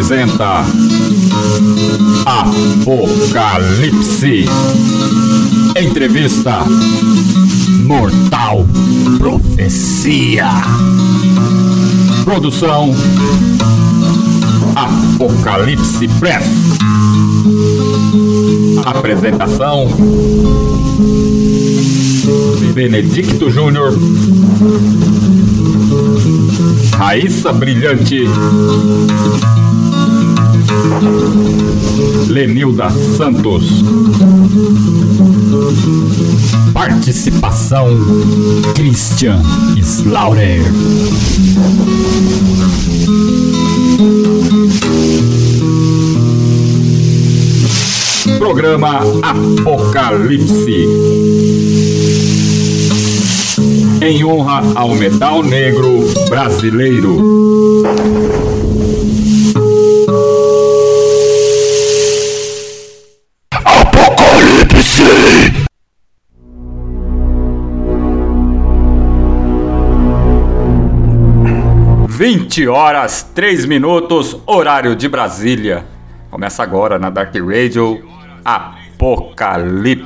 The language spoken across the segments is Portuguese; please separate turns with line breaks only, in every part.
Apresenta Apocalipse. Entrevista Mortal Profecia. Produção Apocalipse Press. Apresentação Benedicto Júnior. Raíssa Brilhante. Lenilda Santos. Participação Christian Slaughter. Programa Apocalipse em honra ao metal negro brasileiro. 20 horas 3 minutos, horário de Brasília. Começa agora na Dark Radio Apocalipse.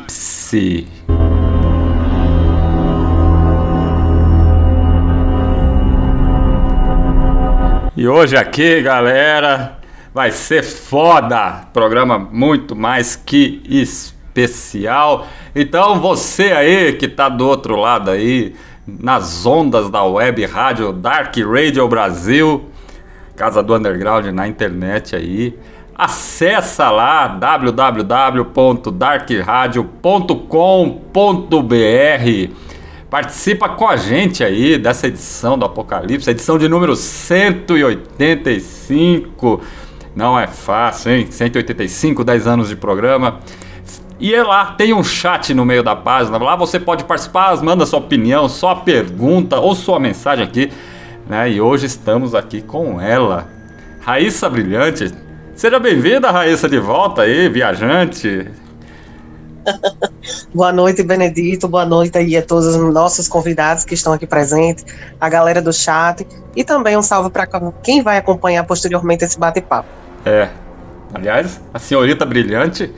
E hoje aqui, galera, vai ser foda. Programa muito mais que especial. Então você aí que tá do outro lado aí, nas ondas da web rádio Dark Radio Brasil, Casa do Underground na internet aí, acessa lá www.darkradio.com.br Participa com a gente aí dessa edição do Apocalipse, edição de número 185. Não é fácil, hein? 185, 10 anos de programa. E é lá, tem um chat no meio da página. Lá você pode participar, manda sua opinião, sua pergunta ou sua mensagem aqui. Né? E hoje estamos aqui com ela, Raíssa Brilhante. Seja bem-vinda, Raíssa, de volta aí, viajante.
Boa noite, Benedito. Boa noite aí a todos os nossos convidados que estão aqui presentes, a galera do chat e também um salve para quem vai acompanhar posteriormente esse bate-papo.
É. Aliás, a senhorita brilhante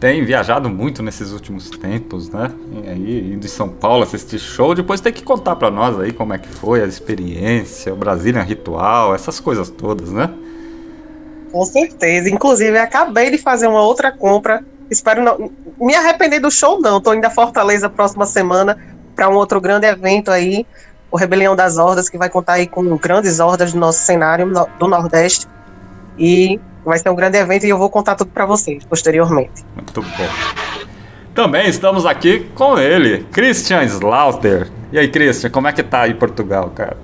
tem viajado muito nesses últimos tempos, né? E aí, indo em São Paulo assistir show, depois tem que contar para nós aí como é que foi a experiência, o Brasília Ritual, essas coisas todas, né?
Com certeza. Inclusive, acabei de fazer uma outra compra Espero não me arrepender do show, não. Tô indo a Fortaleza próxima semana para um outro grande evento aí, o Rebelião das Hordas, que vai contar aí com grandes hordas do nosso cenário do Nordeste. E vai ser um grande evento e eu vou contar tudo para vocês posteriormente.
Muito bom. Também estamos aqui com ele, Christian Slaughter. E aí, Christian, como é que tá aí em Portugal, cara?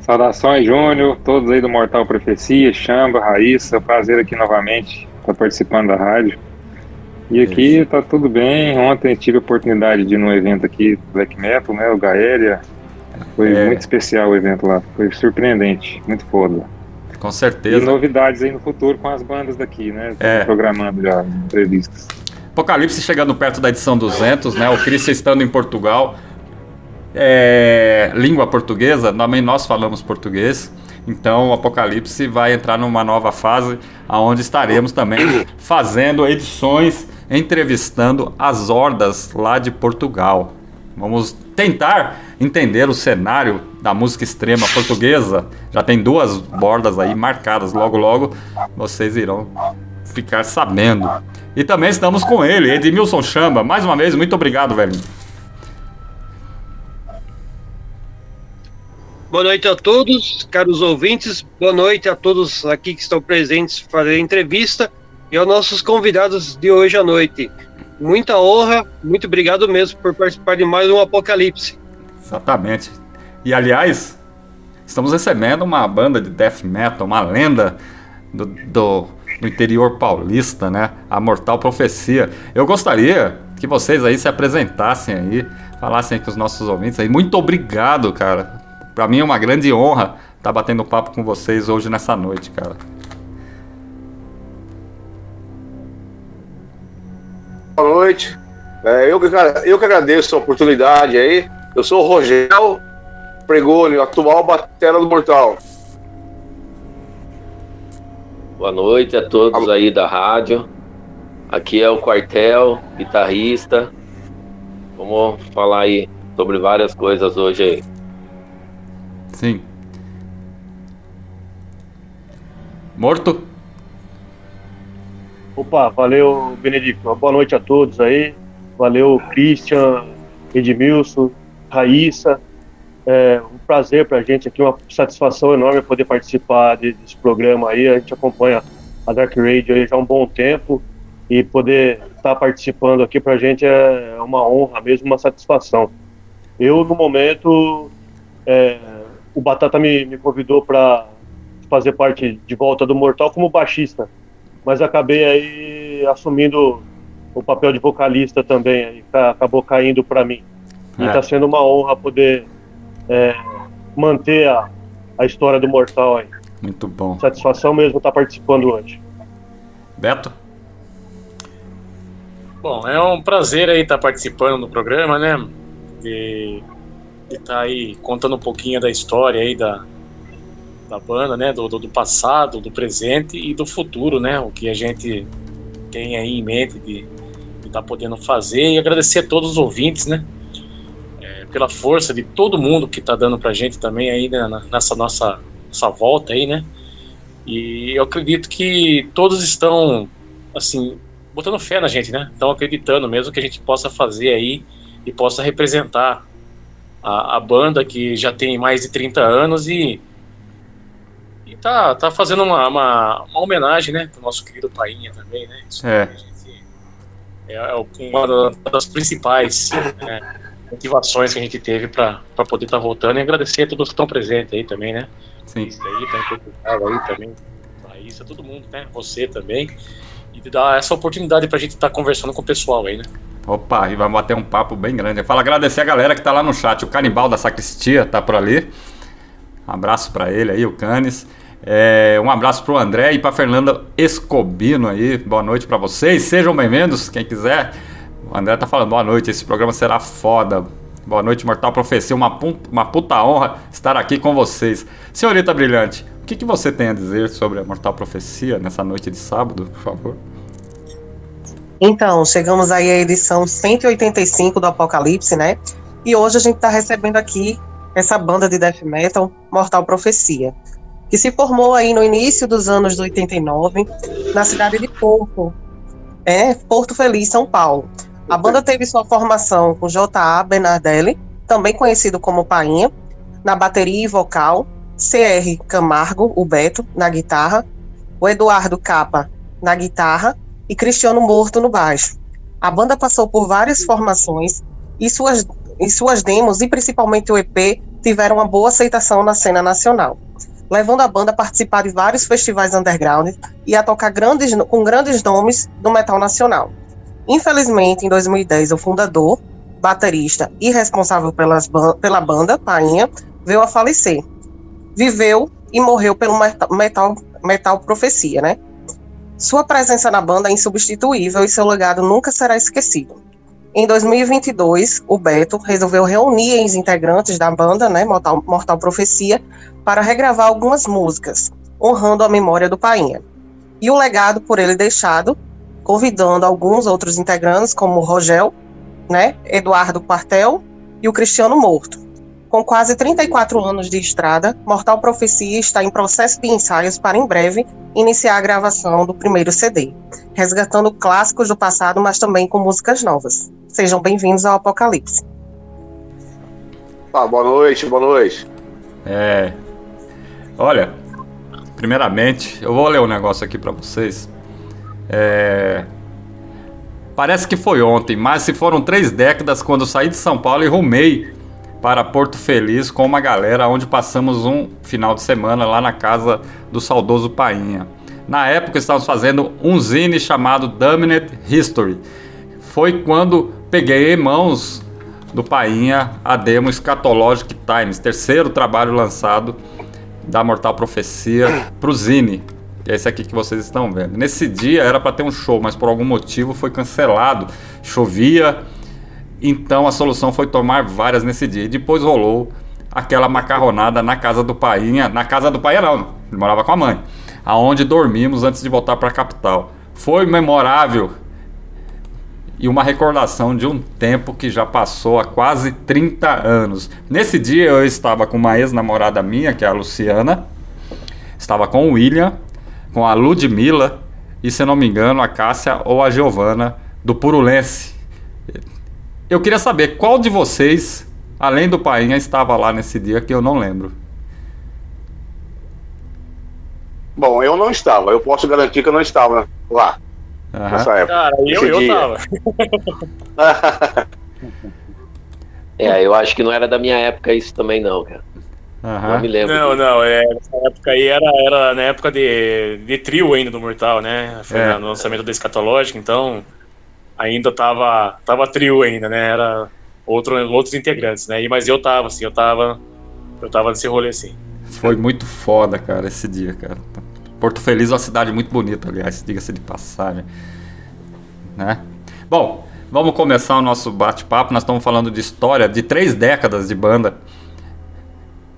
Saudações, Júnior, todos aí do Mortal Profecia, Chamba, Raíssa, prazer aqui novamente estar participando da rádio. E aqui Isso. tá tudo bem. Ontem tive a oportunidade de ir num evento aqui Black Metal, né? O Gaéria. Foi é. muito especial o evento lá. Foi surpreendente, muito foda.
Com certeza.
E novidades aí no futuro com as bandas daqui, né? É. Programando já entrevistas.
Apocalipse chegando perto da edição 200, né? O Christian estando em Portugal. É, língua portuguesa, também nós falamos português. Então o Apocalipse vai entrar numa nova fase, onde estaremos também fazendo edições, entrevistando as hordas lá de Portugal. Vamos tentar entender o cenário da música extrema portuguesa. Já tem duas bordas aí marcadas. Logo, logo vocês irão ficar sabendo. E também estamos com ele, Edmilson Chamba. Mais uma vez, muito obrigado, velho.
Boa noite a todos, caros ouvintes. Boa noite a todos aqui que estão presentes para fazer a entrevista e aos nossos convidados de hoje à noite. Muita honra, muito obrigado mesmo por participar de mais um Apocalipse.
Exatamente. E aliás, estamos recebendo uma banda de death metal, uma lenda do, do no interior paulista, né? A Mortal Profecia. Eu gostaria que vocês aí se apresentassem aí, falassem aí com os nossos ouvintes aí. Muito obrigado, cara. Para mim é uma grande honra estar tá batendo papo com vocês hoje nessa noite, cara.
Boa noite. É, eu, eu que agradeço a oportunidade aí. Eu sou o Rogério Pregone, atual batera do Mortal.
Boa noite a todos aí da rádio. Aqui é o Quartel, guitarrista. Vamos falar aí sobre várias coisas hoje aí.
Sim. Morto?
Opa, valeu, Benedito. Boa noite a todos aí. Valeu, Christian, Edmilson, Raíssa. É um prazer para a gente aqui, uma satisfação enorme poder participar desse programa aí. A gente acompanha a Dark Radio aí já há um bom tempo e poder estar tá participando aqui para a gente é uma honra mesmo, uma satisfação. Eu, no momento, é, o Batata me, me convidou para fazer parte de volta do Mortal como baixista, mas acabei aí assumindo o papel de vocalista também, aí acabou caindo para mim. E está é. sendo uma honra poder é, manter a, a história do Mortal aí.
Muito bom.
Satisfação mesmo estar tá participando hoje.
Beto?
Bom, é um prazer aí estar tá participando do programa, né? De estar tá aí contando um pouquinho da história aí da, da banda, né? Do, do, passado, do presente e do futuro, né? O que a gente tem aí em mente de estar podendo fazer e agradecer a todos os ouvintes, né? Pela força de todo mundo que está dando para a gente também aí né, nessa nossa, nossa volta aí, né? E eu acredito que todos estão, assim, botando fé na gente, né? Estão acreditando mesmo que a gente possa fazer aí e possa representar a, a banda que já tem mais de 30 anos e, e tá, tá fazendo uma, uma, uma homenagem, né? Pro nosso querido Painha também, né? Isso
é.
é, é uma das principais né? Motivações que a gente teve para poder estar tá voltando e agradecer a todos que estão presentes aí também, né?
Sim.
Isso aí, tá em Portugal aí também, Raíssa, todo mundo, né? Você também. E dar essa oportunidade para a gente estar tá conversando com o pessoal aí, né?
Opa, e vamos bater um papo bem grande. Fala agradecer a galera que tá lá no chat. O Canibal da Sacristia tá por ali. Um abraço para ele aí, o Canis. É, um abraço pro André e pra Fernanda Escobino aí. Boa noite para vocês. Sejam bem-vindos, quem quiser. André tá falando, boa noite, esse programa será foda. Boa noite, Mortal Profecia. Uma, uma puta honra estar aqui com vocês. Senhorita Brilhante, o que, que você tem a dizer sobre a Mortal Profecia nessa noite de sábado, por favor?
Então, chegamos aí à edição 185 do Apocalipse, né? E hoje a gente está recebendo aqui essa banda de death metal, Mortal Profecia, que se formou aí no início dos anos 89, na cidade de Porto, é, Porto Feliz, São Paulo. A banda teve sua formação com J.A. Bernardelli, também conhecido como Painha, na bateria e vocal, C.R. Camargo, o Beto, na guitarra, o Eduardo Capa na guitarra e Cristiano Morto no baixo. A banda passou por várias formações e suas, e suas demos, e principalmente o EP, tiveram uma boa aceitação na cena nacional, levando a banda a participar de vários festivais underground e a tocar grandes, com grandes nomes do metal nacional. Infelizmente, em 2010, o fundador, baterista e responsável pelas, pela banda, Painha, veio a falecer. Viveu e morreu pelo metal, metal profecia, né? Sua presença na banda é insubstituível e seu legado nunca será esquecido. Em 2022, o Beto resolveu reunir os integrantes da banda, né, Mortal, Mortal Profecia, para regravar algumas músicas, honrando a memória do Painha. E o legado por ele deixado, convidando alguns outros integrantes, como o Rogel, né, Eduardo Quartel e o Cristiano Morto. Com quase 34 anos de estrada, Mortal Profecia está em processo de ensaios para em breve iniciar a gravação do primeiro CD, resgatando clássicos do passado, mas também com músicas novas. Sejam bem-vindos ao Apocalipse.
Ah, boa noite, boa noite.
É. Olha, primeiramente, eu vou ler um negócio aqui para vocês. É. Parece que foi ontem, mas se foram três décadas quando saí de São Paulo e rumei para Porto Feliz com uma galera onde passamos um final de semana lá na casa do saudoso Painha. Na época estávamos fazendo um zine chamado Dominant History. Foi quando peguei em mãos do Painha a demo Scatologic Times, terceiro trabalho lançado da Mortal Profecia para o Zine. Esse aqui que vocês estão vendo. Nesse dia era para ter um show, mas por algum motivo foi cancelado. Chovia então a solução foi tomar várias nesse dia. E depois rolou aquela macarronada na casa do Painha. Na casa do Painha não, ele morava com a mãe. Aonde dormimos antes de voltar para a capital. Foi memorável e uma recordação de um tempo que já passou há quase 30 anos. Nesse dia eu estava com uma ex-namorada minha, que é a Luciana, estava com o William, com a Ludmilla e, se não me engano, a Cássia ou a Giovana do Purulense. Eu queria saber qual de vocês, além do Painha, estava lá nesse dia que eu não lembro.
Bom, eu não estava. Eu posso garantir que eu não estava lá. Uhum. Nessa época.
Cara, eu, eu tava.
é, eu acho que não era da minha época isso também, não, cara.
Uhum. Não me lembro. Não, não, é, nessa época aí era, era na época de, de trio ainda do Mortal, né? Foi é. no lançamento do Escatológico, então ainda tava, tava trio ainda, né? Era outro, outros integrantes, né? E, mas eu tava, assim, eu tava, eu tava nesse rolê, assim.
Foi muito foda, cara, esse dia, cara. Porto Feliz é uma cidade muito bonita, aliás, diga-se de passagem. Né? Bom, vamos começar o nosso bate-papo. Nós estamos falando de história de três décadas de banda.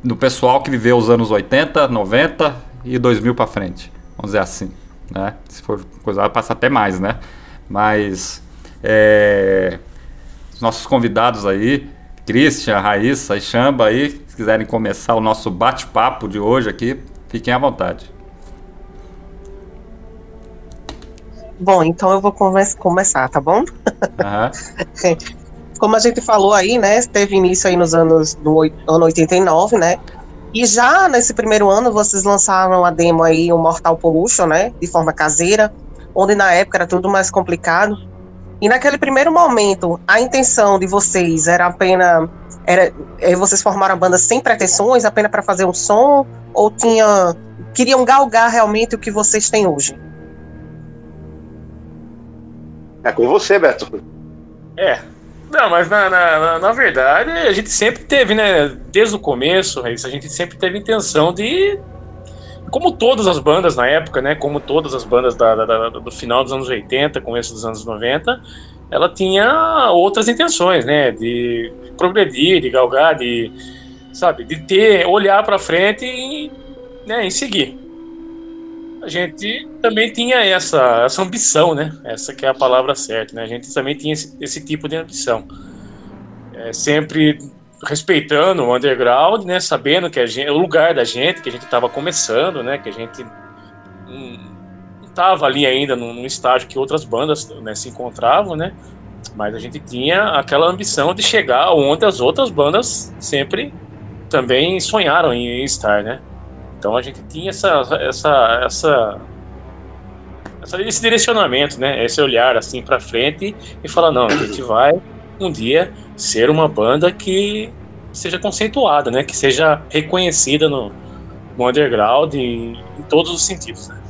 Do pessoal que viveu os anos 80, 90 e 2000 para frente. Vamos dizer assim, né? Se for coisa, passa até mais, né? Mas é, nossos convidados aí, Christian, Raíssa e Chamba aí, se quiserem começar o nosso bate-papo de hoje aqui, fiquem à vontade.
Bom, então eu vou começar, tá bom? Uhum. Como a gente falou aí, né, teve início aí nos anos do ano 89, né? E já nesse primeiro ano vocês lançaram a demo aí, o Mortal Pollution, né, de forma caseira, onde na época era tudo mais complicado. E naquele primeiro momento, a intenção de vocês era apenas. Era, é, vocês formaram a banda sem pretensões, apenas para fazer um som? Ou tinha. queriam galgar realmente o que vocês têm hoje?
É com você, Beto.
É. Não, mas na, na, na verdade, a gente sempre teve, né? Desde o começo, a gente sempre teve intenção de como todas as bandas na época, né, como todas as bandas da, da, do final dos anos 80, começo dos anos 90, ela tinha outras intenções, né, de progredir, de galgar, de, sabe, de ter, olhar para frente e, né, e seguir. A gente também tinha essa, essa ambição, né, essa que é a palavra certa, né, a gente também tinha esse, esse tipo de ambição. É, sempre respeitando o underground, né, sabendo que gente, o lugar da gente, que a gente estava começando, né, que a gente não estava ali ainda num, num, estágio que outras bandas né, se encontravam, né, mas a gente tinha aquela ambição de chegar onde as outras bandas sempre também sonharam em estar, né. Então a gente tinha essa essa essa esse direcionamento, né? Esse olhar assim para frente e falar não, a gente vai um dia ser uma banda que seja conceituada, né? Que seja reconhecida no, no underground em, em todos os sentidos. Né?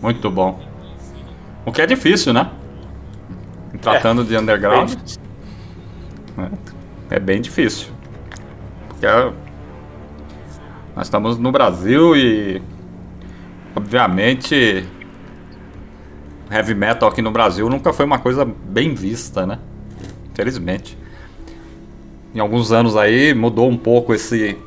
Muito bom. O que é difícil, né? Tratando é, de underground. É, é bem difícil. Porque é, nós estamos no Brasil e obviamente heavy metal aqui no Brasil nunca foi uma coisa bem vista, né? Infelizmente. Em alguns anos aí mudou um pouco esse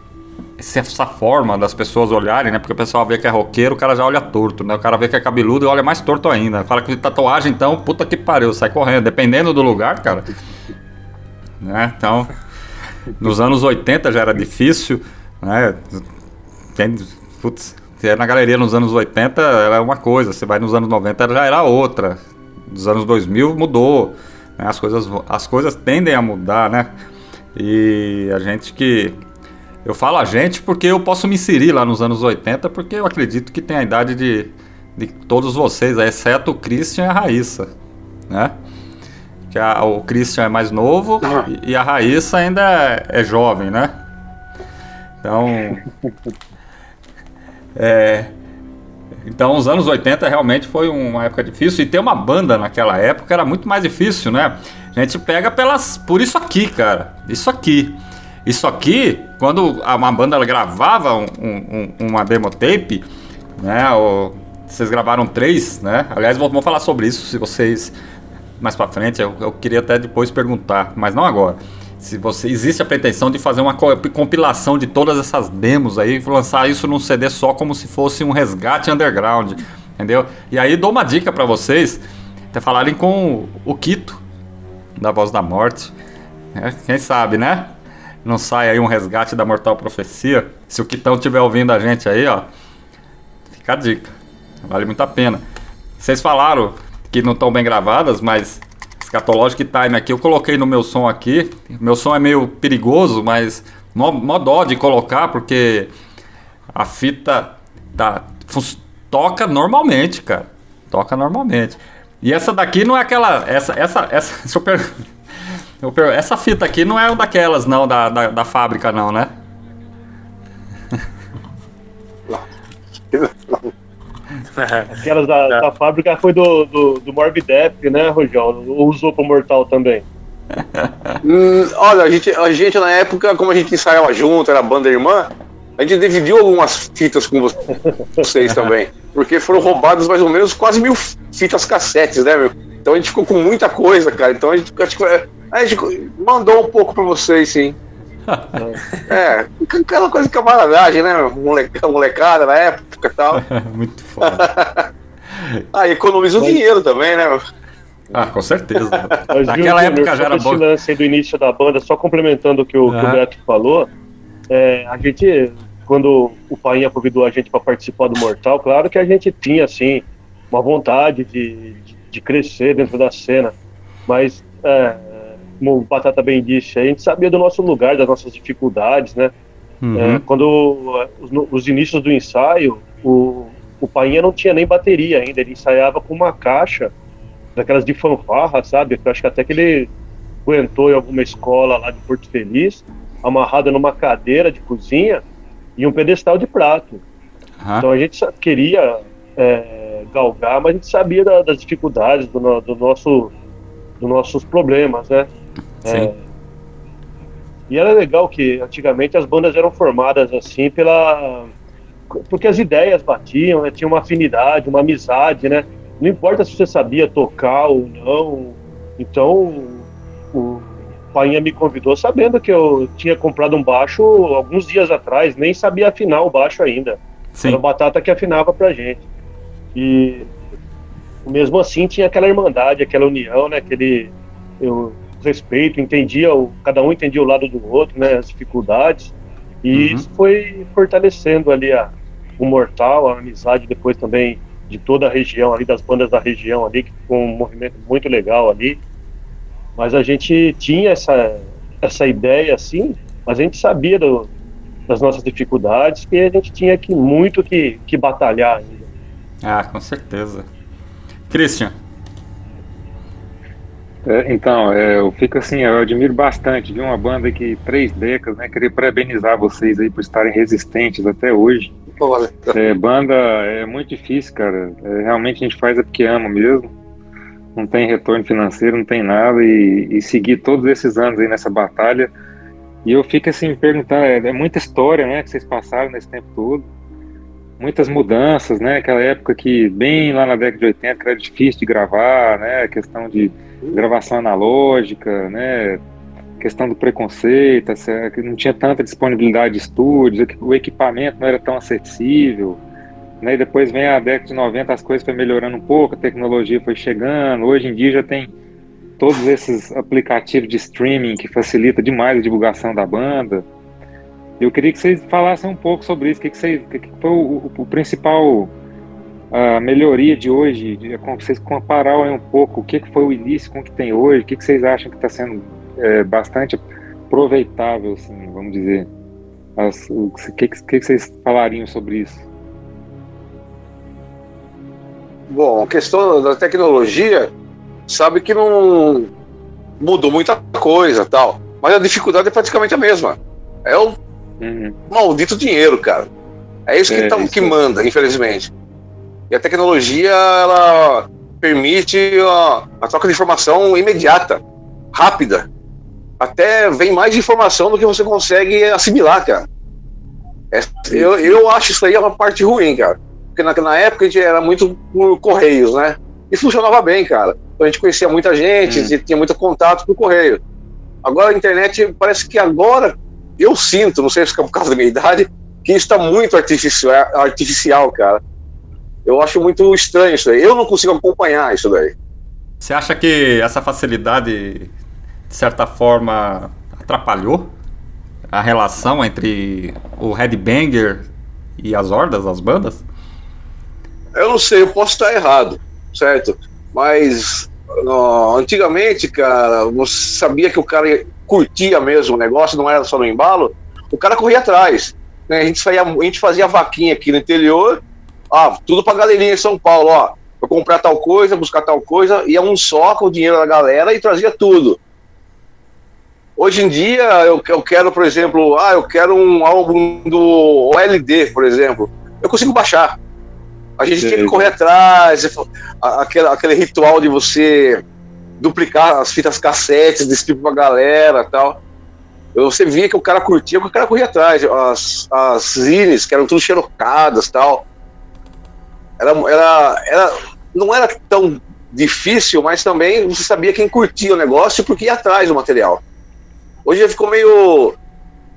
essa forma das pessoas olharem, né? Porque o pessoal vê que é roqueiro, o cara já olha torto, né? O cara vê que é cabeludo e olha mais torto ainda. Fala que tatuagem, então, puta que pariu, sai correndo. Dependendo do lugar, cara. Né? Então, nos anos 80 já era difícil, né? Tem, putz, na galeria nos anos 80 era uma coisa, você vai nos anos 90 já era outra. Nos anos 2000 mudou. Né? As, coisas, as coisas tendem a mudar, né? E a gente que eu falo a gente porque eu posso me inserir lá nos anos 80, porque eu acredito que tem a idade de, de todos vocês, exceto o Christian e a Raíssa, né? Que a, o Christian é mais novo e, e a Raíssa ainda é, é jovem, né? Então. É, então, os anos 80 realmente foi uma época difícil. E ter uma banda naquela época era muito mais difícil, né? A gente pega pelas, por isso aqui, cara. Isso aqui. Isso aqui, quando uma banda gravava um, um, uma demo tape, né? Ou, vocês gravaram três, né? Aliás, vamos falar sobre isso se vocês mais para frente. Eu, eu, queria até depois perguntar, mas não agora. Se você existe a pretensão de fazer uma compilação de todas essas demos aí, lançar isso num CD só como se fosse um resgate underground, entendeu? E aí dou uma dica para vocês, até falarem com o Quito da Voz da Morte. É, quem sabe, né? não sai aí um resgate da Mortal Profecia. Se o Quitão estiver ouvindo a gente aí, ó, fica a dica. Vale muito a pena. Vocês falaram que não estão bem gravadas, mas Scatologic Time aqui eu coloquei no meu som aqui. Meu som é meio perigoso, mas mó, mó dó de colocar, porque a fita tá, toca normalmente, cara. Toca normalmente. E essa daqui não é aquela. Essa, essa, essa. Deixa eu perguntar. Essa fita aqui não é uma daquelas, não, da, da, da fábrica, não, né?
Aquelas da, da, fábrica foi do, do, do Morbidep, né, Rojão? Usou pro Mortal também.
hum, olha, a gente, a gente na época, como a gente ensaiava junto, era banda irmã, a gente dividiu algumas fitas com vocês também. Porque foram roubadas mais ou menos quase mil fitas cassetes, né, meu? Então a gente ficou com muita coisa, cara. Então a gente, acho que a gente mandou um pouco pra vocês, sim. É, aquela coisa de camaradagem, né? Molecada na época e tal.
Muito foda.
ah, economiza o dinheiro também, né?
Ah, com certeza.
Naquela época já era bom. lance do início da banda, só complementando o que o, uhum. que o Beto falou, é, a gente, quando o Painha convidou a gente para participar do Mortal, claro que a gente tinha, assim, uma vontade de, de, de crescer dentro da cena, mas é, como o Batata bem disse, a gente sabia do nosso lugar, das nossas dificuldades, né? Uhum. É, quando os, os, inícios do ensaio, o, o Painha não tinha nem bateria ainda, ele ensaiava com uma caixa daquelas de fanfarra, sabe? Eu acho que até que ele aguentou em alguma escola lá de Porto Feliz, amarrado numa cadeira de cozinha e um pedestal de prato. Uhum. Então a gente queria é, galgar, mas a gente sabia da, das dificuldades do, do nosso dos nossos problemas, né? Sim. É, e era legal que antigamente as bandas eram formadas assim pela porque as ideias batiam, né? tinha uma afinidade, uma amizade, né? Não importa se você sabia tocar ou não. Então o Painha me convidou sabendo que eu tinha comprado um baixo alguns dias atrás, nem sabia afinar o baixo ainda. Sim. Era o Batata que afinava pra gente. E mesmo assim tinha aquela irmandade, aquela união, né? Aquele eu, respeito, entendia, o, cada um entendia o lado do outro, né, as dificuldades, e uhum. isso foi fortalecendo ali a, o mortal, a amizade depois também de toda a região ali, das bandas da região ali, que ficou um movimento muito legal ali, mas a gente tinha essa, essa ideia assim, mas a gente sabia do, das nossas dificuldades que a gente tinha que muito que, que batalhar ainda.
Ah, com certeza. Christian.
É, então, é, eu fico assim, eu admiro bastante de uma banda que três décadas, né? Queria parabenizar vocês aí por estarem resistentes até hoje. É, banda é muito difícil, cara. É, realmente a gente faz é porque ama mesmo. Não tem retorno financeiro, não tem nada. E, e seguir todos esses anos aí nessa batalha. E eu fico assim, perguntar, é, é muita história, né, que vocês passaram nesse tempo todo. Muitas mudanças, né? Aquela época que, bem lá na década de 80, que era difícil de gravar, né? A questão de gravação analógica, né? Questão do preconceito, que não tinha tanta disponibilidade de estúdios, o equipamento não era tão acessível. Né, e depois vem a década de 90, as coisas foram melhorando um pouco, a tecnologia foi chegando. Hoje em dia já tem todos esses aplicativos de streaming que facilita demais a divulgação da banda. Eu queria que vocês falassem um pouco sobre isso. O que, que, que, que foi o, o principal a melhoria de hoje, como vocês compararem um pouco o que, que foi o início com o que tem hoje, o que, que vocês acham que está sendo é, bastante aproveitável, assim, vamos dizer. As, o que, que, que vocês falariam sobre isso?
Bom, a questão da tecnologia, sabe que não mudou muita coisa tal, mas a dificuldade é praticamente a mesma. É o uhum. maldito dinheiro, cara. É isso que, é, tá, isso que manda, infelizmente. E a tecnologia ela permite a, a troca de informação imediata, rápida. Até vem mais informação do que você consegue assimilar, cara. É, eu, eu acho isso aí uma parte ruim, cara. Porque na, na época a gente era muito por correios, né? E funcionava bem, cara. Então a gente conhecia muita gente, hum. tinha muito contato por correio. Agora a internet, parece que agora, eu sinto, não sei se é por causa da minha idade, que isso está muito artificial, artificial, cara. Eu acho muito estranho isso aí. Eu não consigo acompanhar isso daí.
Você acha que essa facilidade, de certa forma, atrapalhou a relação entre o headbanger e as hordas, as bandas?
Eu não sei, eu posso estar errado, certo? Mas antigamente, cara, você sabia que o cara curtia mesmo o negócio, não era só no embalo, o cara corria atrás. Né? A, gente saía, a gente fazia vaquinha aqui no interior ah, tudo pra galerinha em São Paulo, ó. Pra comprar tal coisa, buscar tal coisa, ia um só com o dinheiro da galera e trazia tudo. Hoje em dia, eu, eu quero, por exemplo, ah, eu quero um álbum do OLD, por exemplo. Eu consigo baixar. A gente Sim. tinha que correr atrás, aquele, aquele ritual de você duplicar as fitas cassetes, distribuir pra galera tal. Você via que o cara curtia, que o cara corria atrás. As, as zines, que eram tudo xerocadas tal. Era, era, era, não era tão difícil, mas também você sabia quem curtia o negócio porque ia atrás do material. Hoje já ficou meio.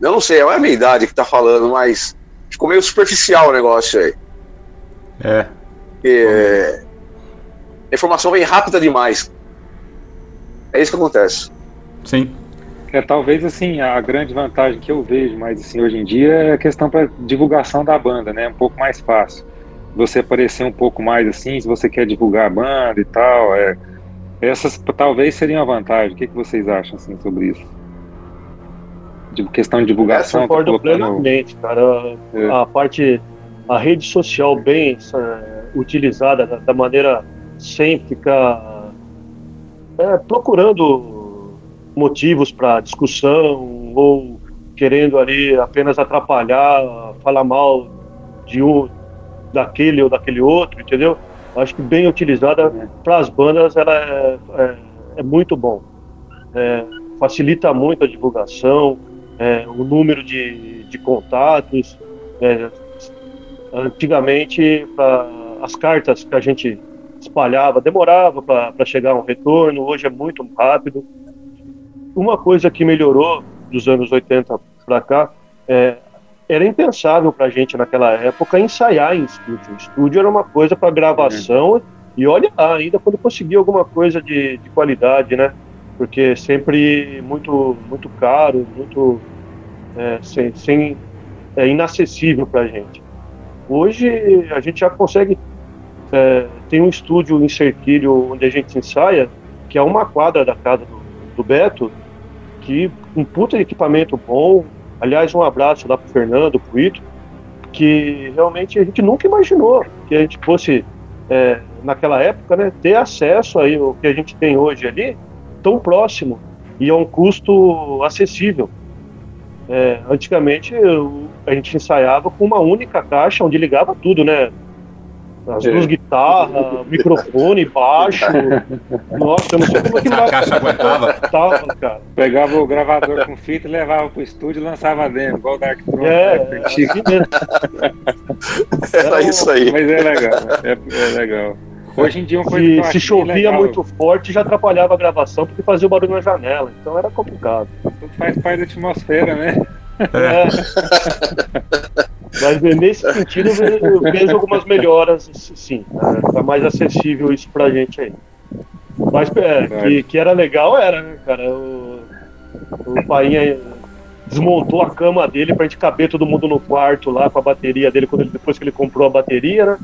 Eu não sei, é a minha idade que tá falando, mas ficou meio superficial o negócio aí.
É.
é a informação vem rápida demais. É isso que acontece.
Sim.
É, talvez assim, a grande vantagem que eu vejo mais assim hoje em dia é a questão para divulgação da banda, né? Um pouco mais fácil você aparecer um pouco mais assim, se você quer divulgar a banda e tal. É, essas talvez seriam a vantagem. O que, que vocês acham assim, sobre isso? De questão de divulgação.
Eu concordo tá plenamente, cara. É. A parte, a rede social bem é, utilizada da, da maneira sem ficar é, procurando motivos para discussão ou querendo ali apenas atrapalhar, falar mal de um, daquele ou daquele outro, entendeu? Acho que bem utilizada para as bandas ela é, é, é muito bom. É, facilita muito a divulgação, é, o número de, de contatos. É, antigamente, pra, as cartas que a gente espalhava demorava para chegar um retorno, hoje é muito rápido. Uma coisa que melhorou dos anos 80 para cá é era impensável para a gente naquela época ensaiar em estúdio. Estúdio era uma coisa para gravação uhum. e olha lá, ainda quando conseguia alguma coisa de, de qualidade, né? Porque sempre muito muito caro, muito é, sem, sem é, inacessível para a gente. Hoje a gente já consegue é, tem um estúdio em Cerquilho onde a gente ensaia, que é uma quadra da casa do, do Beto, que um puta equipamento bom, Aliás, um abraço lá pro Fernando, pro Ito. que realmente a gente nunca imaginou que a gente fosse, é, naquela época, né, ter acesso aí o que a gente tem hoje ali, tão próximo e a um custo acessível. É, antigamente eu, a gente ensaiava com uma única caixa onde ligava tudo, né? As duas guitarras, microfone, baixo. Nossa, eu não sei como é que
A caixa aguentava.
Tava, cara.
Pegava o gravador com fita, levava pro estúdio e lançava dentro, igual o Dark Throne.
É,
né,
mesmo.
Era isso aí.
Mas é legal, é, é legal. Hoje em dia, uma coisa que
Se,
acho
se chovia
legal,
muito forte, já atrapalhava a gravação porque fazia o barulho na janela. Então era complicado.
Tudo faz parte da atmosfera, né?
É. Mas nesse sentido eu vejo, algumas melhoras, sim. né? Tá mais acessível isso pra gente aí. Mas é, que, que era legal era, né, cara? O, o Painha desmontou a cama dele pra gente caber todo mundo no quarto lá com a bateria dele quando ele, depois que ele comprou a bateria, né?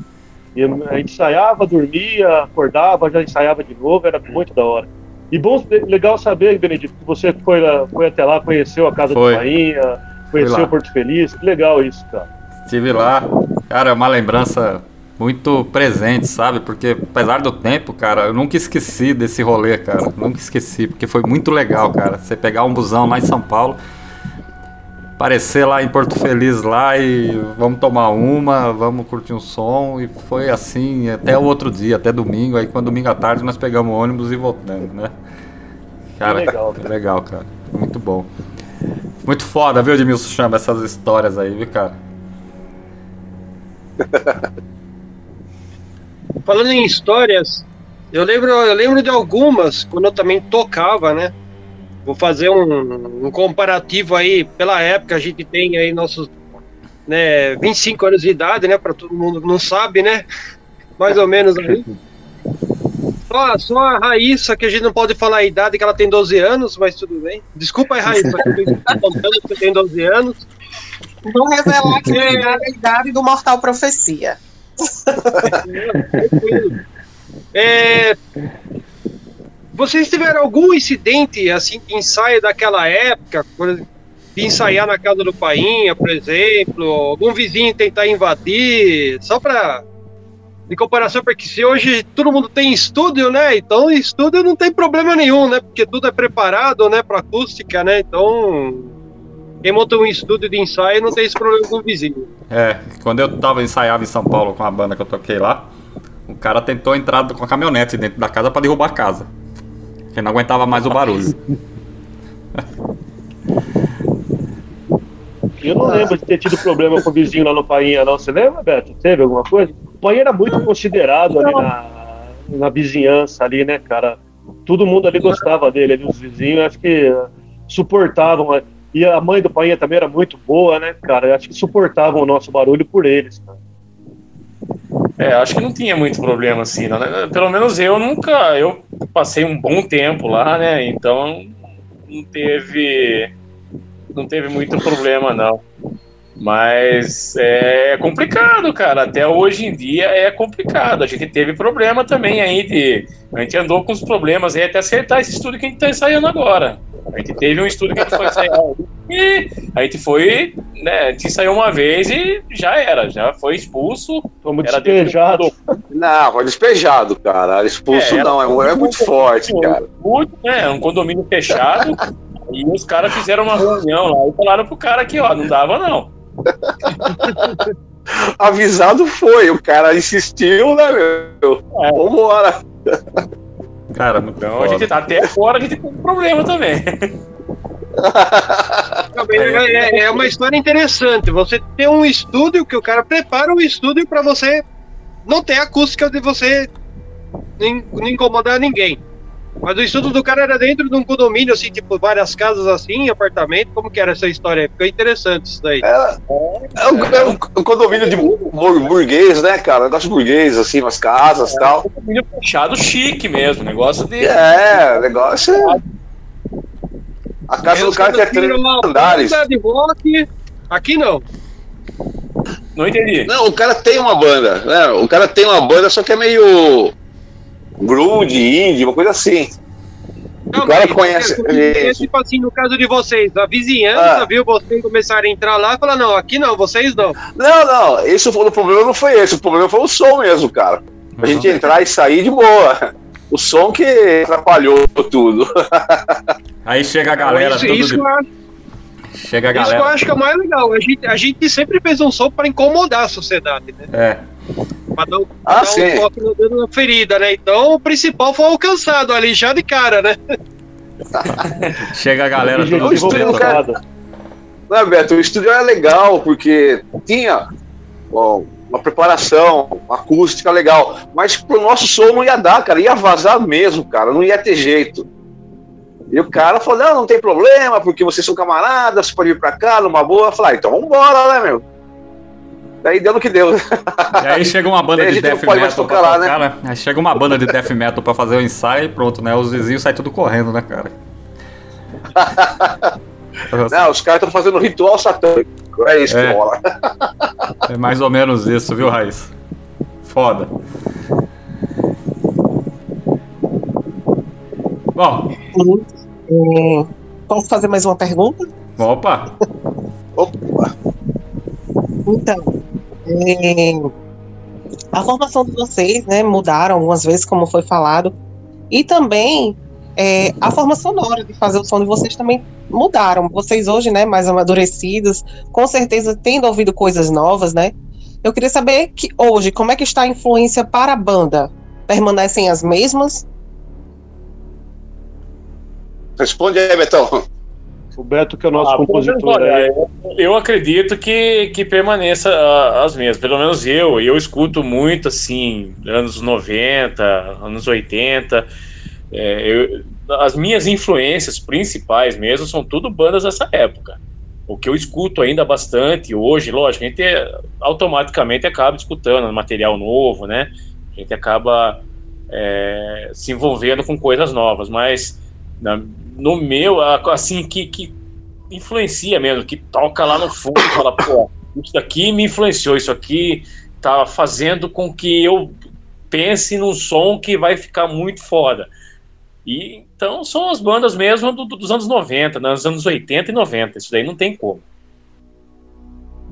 E a gente ensaiava, dormia, acordava, já ensaiava de novo, era muito da hora. E bom, legal saber, Benedito, que você foi, lá- foi até lá, conheceu a casa
Foi.
do Painha, conheceu Porto Feliz, que legal isso, cara.
Estive lá, cara, é uma lembrança muito presente, sabe? Porque apesar do tempo, cara, eu nunca esqueci desse rolê, cara. Nunca esqueci, porque foi muito legal, cara. Você pegar um busão lá em São Paulo, aparecer lá em Porto Feliz lá e vamos tomar uma, vamos curtir um som. E foi assim até o outro dia, até domingo. Aí quando domingo à tarde nós pegamos o ônibus e voltamos, né? Cara,
Que legal,
é legal, cara. Muito bom. Muito foda, viu, Edmilson Chama, essas histórias aí, viu, cara?
Falando em histórias, eu lembro, eu lembro de algumas quando eu também tocava, né? Vou fazer um, um comparativo aí, pela época a gente tem aí nossos né, 25 anos de idade, né? Para todo mundo que não sabe, né? Mais ou menos aí. Só, só a Raíssa, que a gente não pode falar a idade, que ela tem 12 anos, mas tudo bem. Desculpa aí, Raíssa, que eu tem 12 anos.
Vou revelar que é a idade do Mortal Profecia.
É, vocês tiveram algum incidente assim de ensaio daquela época, de ensaiar na casa do Painha, por exemplo, algum vizinho tentar invadir, só para de comparação, porque se hoje todo mundo tem estúdio, né? Então estúdio não tem problema nenhum, né? Porque tudo é preparado, né, para acústica, né? Então quem monta um estúdio de ensaio não tem esse problema com o vizinho.
É, quando eu tava ensaiava em São Paulo com a banda que eu toquei lá, o cara tentou entrar com a caminhonete dentro da casa pra derrubar a casa. Porque não aguentava mais o barulho.
Eu não lembro de ter tido problema com o vizinho lá no Painha, não. Você lembra, Beto? Teve alguma coisa? O Painha era muito considerado ali na, na vizinhança ali, né, cara? Todo mundo ali gostava dele, ali, os vizinhos, acho que suportavam. E a mãe do Painha também era muito boa, né, cara? Acho que suportavam o nosso barulho por eles, cara.
É, acho que não tinha muito problema assim, né? Pelo menos eu nunca. Eu passei um bom tempo lá, né? Então não teve. Não teve muito problema, não. Mas é complicado, cara. Até hoje em dia é complicado. A gente teve problema também aí de. A gente andou com os problemas aí até acertar esse estúdio que a gente tá ensaiando agora. A gente teve um estúdio que a gente foi ensaiar e a gente foi, né? A gente ensaiou uma vez e já era, já foi expulso.
Fomos despejados.
Não, foi despejado, cara. Expulso
É,
não, é, é muito forte, cara.
Muito, né? Um condomínio fechado. e os caras fizeram uma reunião lá e falaram pro cara que, ó, não dava não.
Avisado foi, o cara insistiu, né, meu?
É.
Vambora.
Cara, muito
Então a
foda.
gente tá até agora a gente tem um problema também.
É, é- é uma história interessante. Você tem um estúdio que o cara prepara um estúdio para você não ter acústica de você não não incomodar ninguém. Mas o estúdio do cara era dentro de um condomínio, assim, tipo, várias casas assim, apartamento. Como que era essa história? Ficou interessante isso daí.
É, é um, é um- um condomínio de bur- burguês, né, cara? Negócio burguês, assim, umas casas e tal.
Condomínio fechado chique mesmo, negócio de.
É, negócio. é- A casa do cara tem três andares.
De rock, aqui não.
Não entendi.
Não, o cara tem uma banda, né? O cara tem uma banda, só que é meio. Grunge, indie, uma coisa assim. o cara conhece.
É, tipo assim, no caso de vocês, a vizinhança ah. viu vocês começarem a entrar lá e falar, não, aqui não, vocês não.
Não, não, esse foi, o problema não foi esse, o problema foi o som mesmo, cara. A gente entrar e sair de boa. O som que atrapalhou tudo.
Aí chega a galera.
Isso, isso
de... Chega a galera.
Isso eu acho que é o mais legal. A gente, a gente sempre fez um som para incomodar a sociedade, né?
É.
Pra dar, ah, dar sim. um toque na ferida, né? Então o principal foi alcançado ali já de cara, né?
Chega a galera
do estúdio. Não, Beto, o estúdio é legal porque tinha bom, uma preparação uma acústica legal, mas pro nosso som não ia dar, cara, ia vazar mesmo, cara, não ia ter jeito. E o cara falou: não, não tem problema, porque vocês são camaradas, você pode vir pra cá numa boa. Eu falei: ah, então vambora, né, meu? Daí deu no que deu.
E aí chega uma banda de death metal pra lá, né? né? Aí chega uma banda de death metal pra fazer o ensaio e pronto, né? Os vizinhos saem tudo correndo, né, cara?
Não, os caras estão fazendo ritual satânico. É isso é. que rola.
É mais ou menos isso, viu, Raiz? Foda. Bom.
É, posso fazer mais uma pergunta?
Opa!
Opa!
Então, é, a formação de vocês, né, mudaram algumas vezes, como foi falado, e também é, a forma sonora de fazer o som de vocês também mudaram. Vocês hoje, né, mais amadurecidos, com certeza tendo ouvido coisas novas, né? Eu queria saber que hoje, como é que está a influência para a banda? Permanecem as mesmas?
Responde aí, Betão.
O Beto, que é o nosso ah, compositor. Aí.
Eu acredito que, que permaneça ah, as mesmas, pelo menos eu. Eu escuto muito, assim, anos 90, anos 80. É, eu, as minhas influências principais mesmo são tudo bandas dessa época. O que eu escuto ainda bastante hoje, lógico, a gente automaticamente acaba escutando material novo, né? A gente acaba é, se envolvendo com coisas novas, mas na, no meu, assim, que, que influencia mesmo, que toca lá no fundo e fala, pô, isso daqui me influenciou, isso aqui tá fazendo com que eu pense num som que vai ficar muito foda. E então são as bandas mesmo do, dos anos 90, né, dos anos 80 e 90. Isso daí não tem como.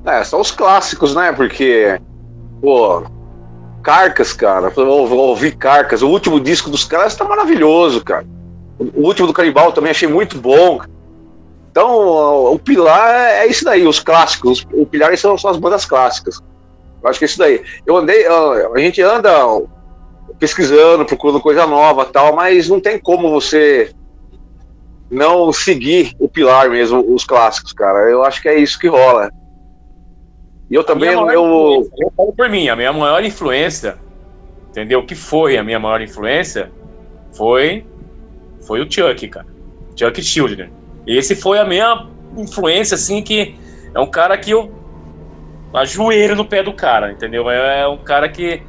É, são os clássicos, né? Porque, pô, Carcas, cara, vou, ouvir Carcas. O último disco dos caras tá maravilhoso, cara. O último do Canibal também achei muito bom. Então, o pilar é isso daí, os clássicos. O pilar são, são as bandas clássicas. Eu acho que é isso daí. Eu andei, a gente anda pesquisando, procurando coisa nova tal, mas não tem como você não seguir o pilar mesmo, os clássicos, cara. Eu acho que é isso que rola. E eu também, eu,
eu falo por mim, a minha maior influência, entendeu? O que foi a minha maior influência foi foi o Chuck, cara. Chuck Children. Esse foi a minha influência, assim, que é um cara que eu ajoelho no pé do cara, entendeu? É, é um cara que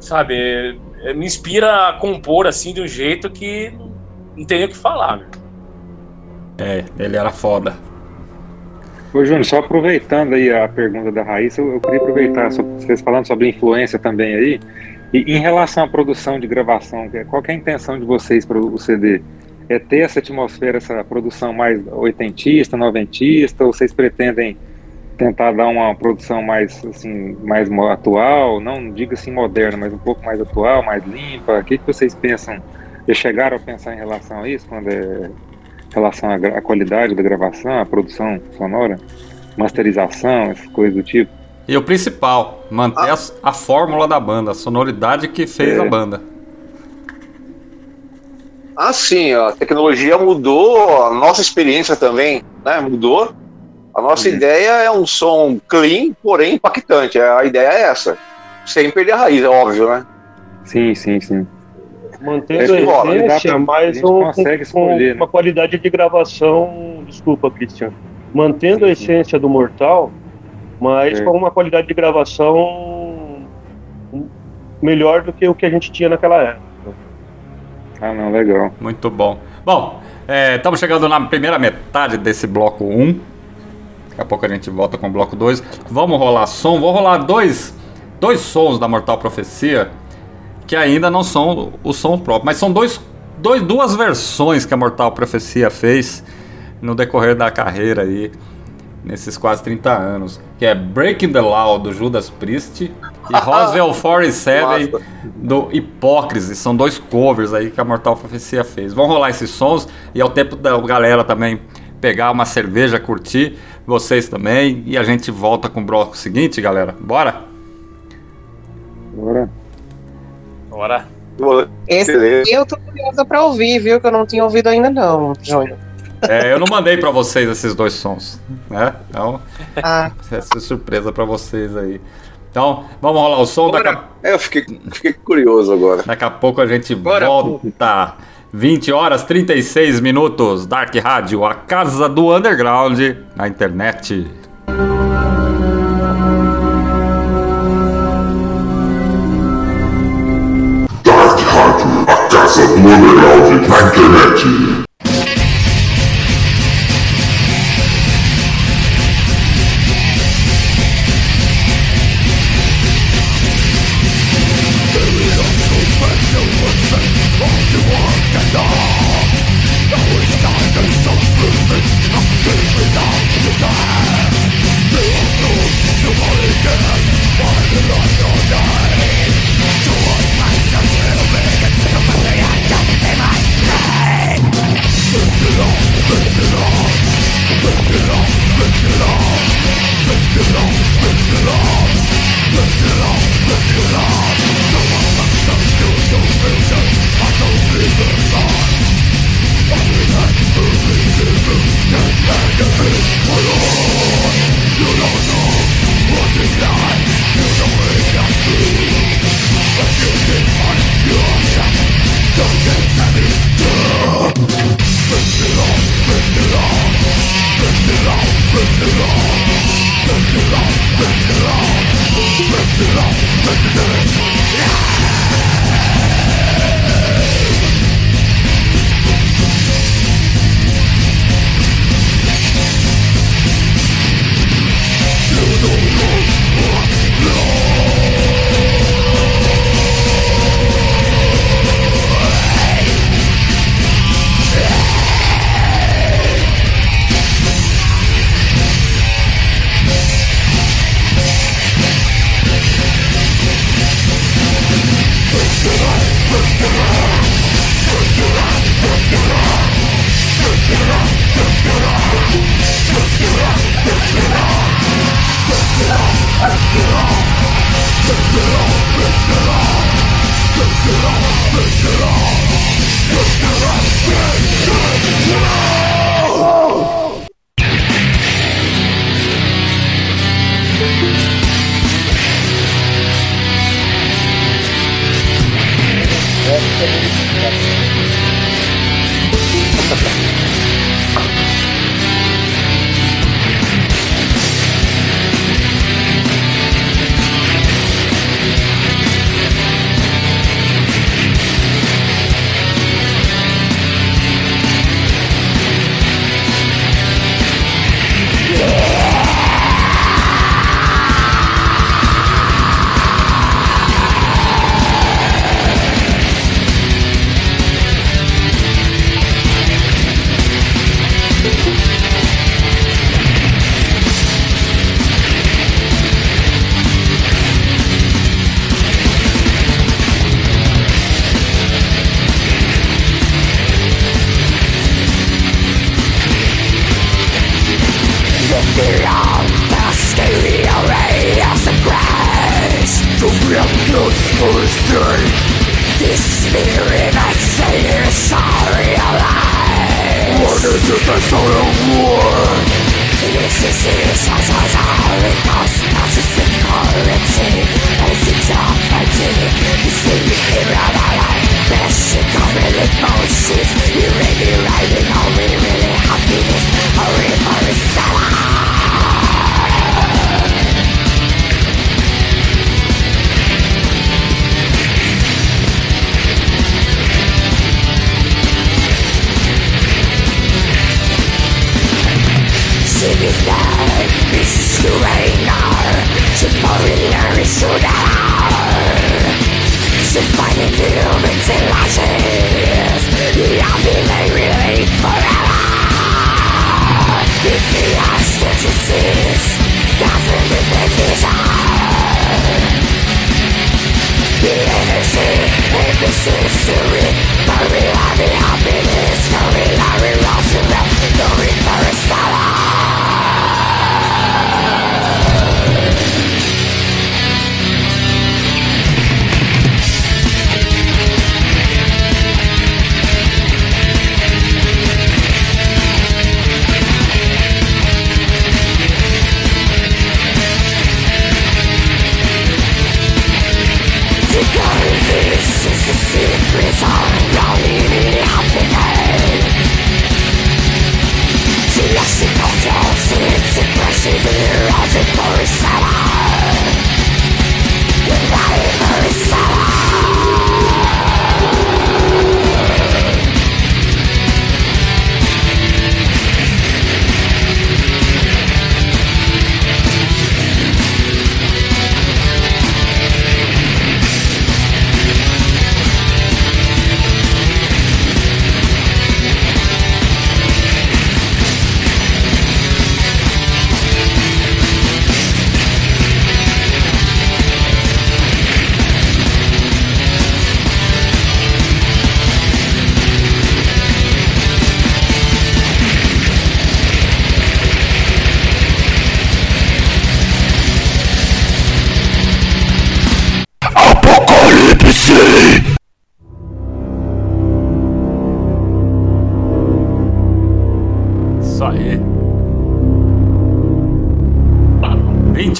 sabe, é, me inspira a compor assim de um jeito que não tem o que falar. Né?
É, ele era foda.
Ô Júnior, só aproveitando aí a pergunta da Raíssa, eu, queria aproveitar, vocês falando sobre influência também aí, e em relação à produção de gravação, qual é a intenção de vocês para o CD? É ter essa atmosfera, essa produção mais oitentista, noventista, ou vocês pretendem tentar dar uma produção mais assim mais atual, não diga assim moderna, mas um pouco mais atual, mais limpa. O que, que vocês pensam? Já chegaram a pensar em relação a isso quando é em relação à, à qualidade da gravação, à produção sonora, masterização, essas coisas do tipo?
E o principal, manter ah. a, a, fórmula da banda, a sonoridade que fez é. a banda.
Ah, sim, a tecnologia mudou, a nossa experiência também né, mudou. A nossa uhum. ideia é um som clean, porém impactante. A ideia é essa. Sem perder a raiz, é óbvio, né?
Sim, sim, sim.
Mantendo é a essência, mas um, com, escolher, uma né? qualidade de gravação. Desculpa, Cristian. Mantendo sim, a essência sim. do Mortal, mas é. com uma qualidade de gravação melhor do que o que a gente tinha naquela época.
Ah, não, legal.
Muito bom. Bom, estamos é, chegando na primeira metade desse bloco 1. Daqui a pouco a gente volta com o bloco 2. Vamos rolar som. Vou rolar dois, dois sons da Mortal Profecia que ainda não são o som próprio, mas são dois dois, duas versões que a Mortal Profecia fez no decorrer da carreira aí, nesses quase 30 anos. Que é Breaking the Law, do Judas Priest, e Roswell 47, do Hipócrise. São dois covers aí que a Mortal Profecia fez. Vão rolar esses sons e é o tempo da galera também pegar uma cerveja, curtir, vocês também. E a gente volta com o bloco seguinte, galera. Bora?
Bora.
Bora.
Esse eu tô curiosa pra ouvir, viu? Que eu não tinha ouvido ainda não, Júnior.
É, eu não mandei pra vocês esses dois sons, né? Então,
Ah,
essa é surpresa pra vocês aí. Então, vamos rolar o som. Daqui a,
É, eu fiquei, fiquei curioso agora.
daqui a pouco a gente
Bora.
volta. 20 horas 36 minutos. Dark Rádio, a casa do underground na internet.
Dark Rádio, a casa do underground na internet.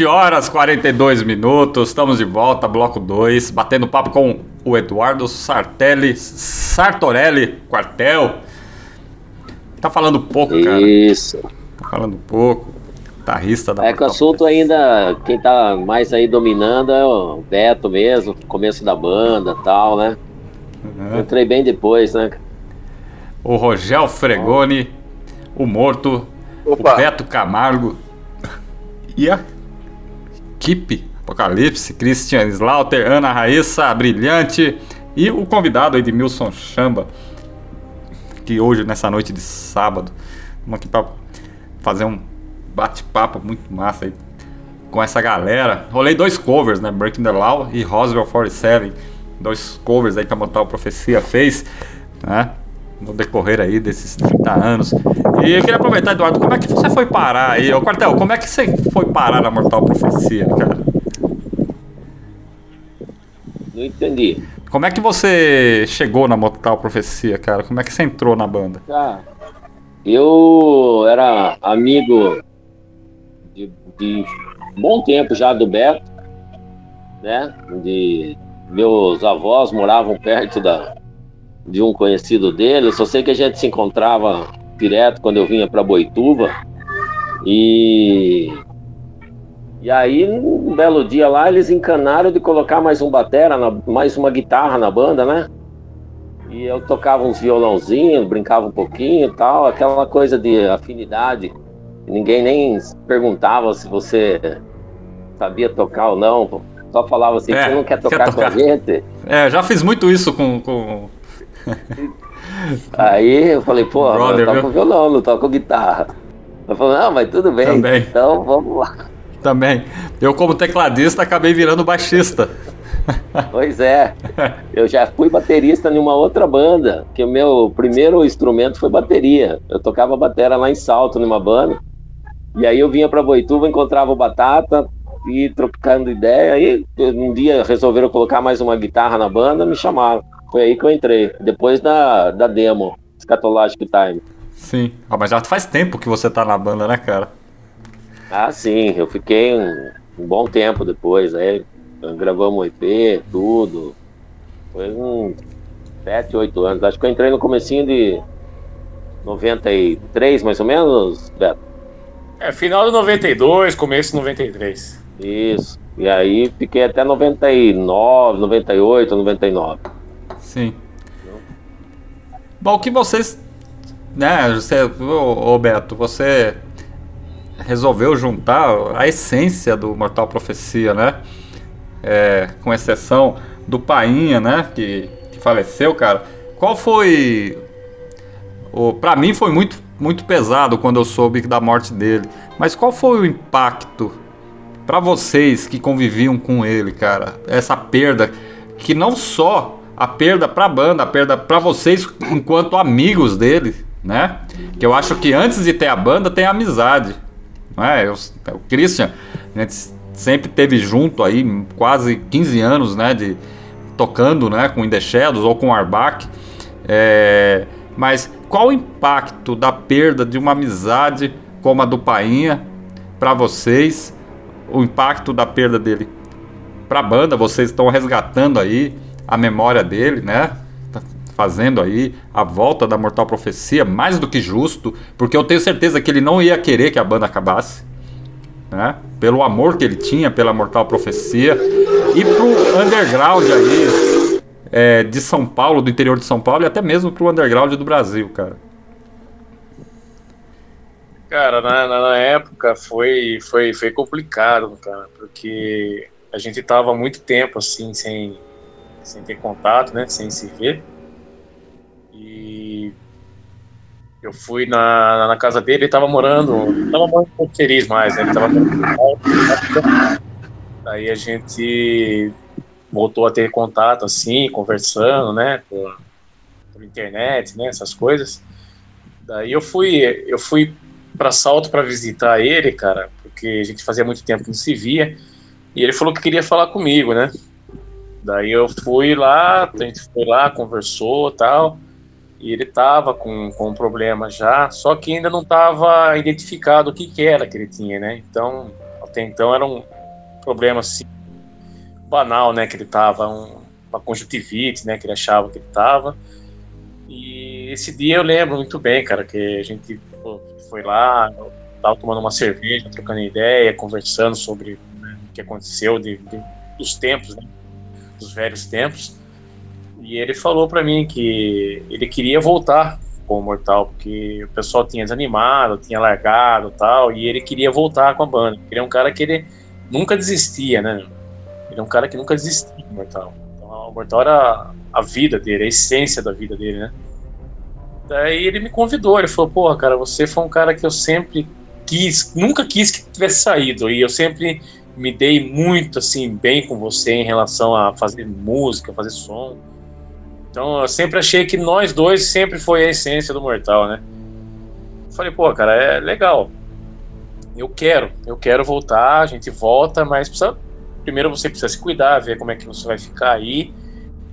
Horas 42 minutos, estamos de volta, bloco 2, batendo papo com o Eduardo Sartelli, Sartorelli, quartel. Tá falando pouco, cara.
Isso.
Tá falando pouco. Guitarrista da
É que o assunto ainda, quem tá mais aí dominando é o Beto mesmo, começo da banda e tal, né?
Uhum.
Entrei bem depois, né?
O Rogel Fregoni, o Morto,
Opa.
o Beto Camargo e a equipe Apocalipse, Christian Slaughter, Ana Raíssa, Brilhante e o convidado Edmilson Chamba, que hoje, nessa noite de sábado, estamos aqui para fazer um bate-papo muito massa aí com essa galera. Rolei dois covers, né? Breaking the Law e Roswell 47. Dois covers aí que a Mortal Profecia fez, né? No decorrer aí desses 30 anos. E eu queria aproveitar, Eduardo, como é que você foi parar aí? Ô, Quartel, como é que você foi parar na Mortal Profecia, cara?
Não entendi.
Como é que você chegou na Mortal Profecia, cara? Como é que você entrou na banda?
Ah, eu era amigo de, de bom tempo já do Beto, né? De meus avós moravam perto da, de um conhecido dele. Eu só sei que a gente se encontrava direto quando eu vinha para Boituva. E e aí, um belo dia lá, eles encanaram de colocar mais um batera, na- mais uma guitarra na banda, né? E eu tocava uns violãozinhos, brincava um pouquinho e tal, aquela coisa de afinidade. Ninguém nem perguntava se você sabia tocar ou não. Só falava assim,
É,
você não quer
quer
tocar, com a
tocar.
gente?
É, já fiz muito isso com. com...
Aí eu falei, pô,
Brother,
eu toco
viu?
violão, não toco guitarra. Eu falei, não, mas tudo bem,
Também.
então vamos lá.
Também. Eu, como tecladista, acabei virando baixista.
Pois é, eu já fui baterista em uma outra banda, que o meu primeiro instrumento foi bateria. Eu tocava batera lá em Salto, numa banda. E aí eu vinha pra Boituva, encontrava o Batata e trocando ideia. Aí um dia resolveram colocar mais uma guitarra na banda, me chamaram. Foi aí que eu entrei, depois da, da demo, Scatologic Time.
Sim. Ah, mas já faz tempo que você tá na banda, né, cara?
Ah, sim, eu fiquei um, um bom tempo depois, aí gravamos um EP, tudo. Foi uns 7, 8 anos. Acho que eu entrei no comecinho de 93, mais ou menos, Beto.
É, final de 92, começo de 93.
Isso. E aí fiquei até 99, 98, 99.
Sim. Bom, o que vocês. Né, você, ô, ô Beto, você resolveu juntar a essência do Mortal Profecia, né? é, com exceção do Painha, né, que, que faleceu, cara, qual foi. O, pra mim foi muito, muito pesado quando eu soube da morte dele, mas qual foi o impacto para vocês que conviviam com ele, cara? Essa perda, que não só a perda pra banda, a perda para vocês enquanto amigos dele, né? Que eu acho que antes de ter a banda tem a amizade, é? Eu, o Christian, a gente sempre teve junto aí quase 15 anos, né, de tocando, né, com In Shadows ou com Arbach. É, mas qual o impacto da perda de uma amizade como a do Painha para vocês? O impacto da perda dele para a banda, vocês estão resgatando aí a memória dele, né? Tá fazendo aí a volta da Mortal Profecia, mais do que justo, porque eu tenho certeza que ele não ia querer que a banda acabasse, né? Pelo amor que ele tinha pela Mortal Profecia e pro underground aí é, de São Paulo, do interior de São Paulo e até mesmo pro underground do Brasil, cara.
Cara, na, na, época foi, foi, foi complicado, cara, porque a gente tava muito tempo assim sem, sem ter contato, né, sem se ver. E eu fui na, na casa dele, ele tava morando, tava morando muito feliz mais, né, ele tava Aí a gente voltou a ter contato assim, conversando, né, por, por internet, né, essas coisas. Daí eu fui, eu fui para Salto para visitar ele, cara, porque a gente fazia muito tempo que não se via. E ele falou que queria falar comigo, né? Daí eu fui lá, a gente foi lá, conversou tal. E ele tava com, com um problema já, só que ainda não tava identificado o que, que era que ele tinha, né? Então, até então era um problema assim, banal, né? Que ele tava, um, uma conjuntivite, né? Que ele achava que ele tava. E esse dia eu lembro muito bem, cara, que a gente pô, foi lá, tava tomando uma cerveja, trocando ideia, conversando sobre né, o que aconteceu de, de, dos tempos, né, dos velhos tempos. E ele falou para mim que ele queria voltar com o Mortal, porque o pessoal tinha desanimado, tinha largado tal, e ele queria voltar com a banda. Ele é um cara que ele nunca desistia, né? Ele é um cara que nunca desistia do Mortal. Então, o Mortal era a vida dele, a essência da vida dele, né? Daí ele me convidou, ele falou, porra, cara, você foi um cara que eu sempre quis, nunca quis que tivesse saído, e eu sempre me dei muito, assim, bem com você em relação a fazer música, fazer som. Então eu sempre achei que nós dois sempre foi a essência do Mortal, né? Falei, pô, cara, é legal. Eu quero, eu quero voltar, a gente volta, mas precisa, primeiro você precisa se cuidar, ver como é que você vai ficar aí.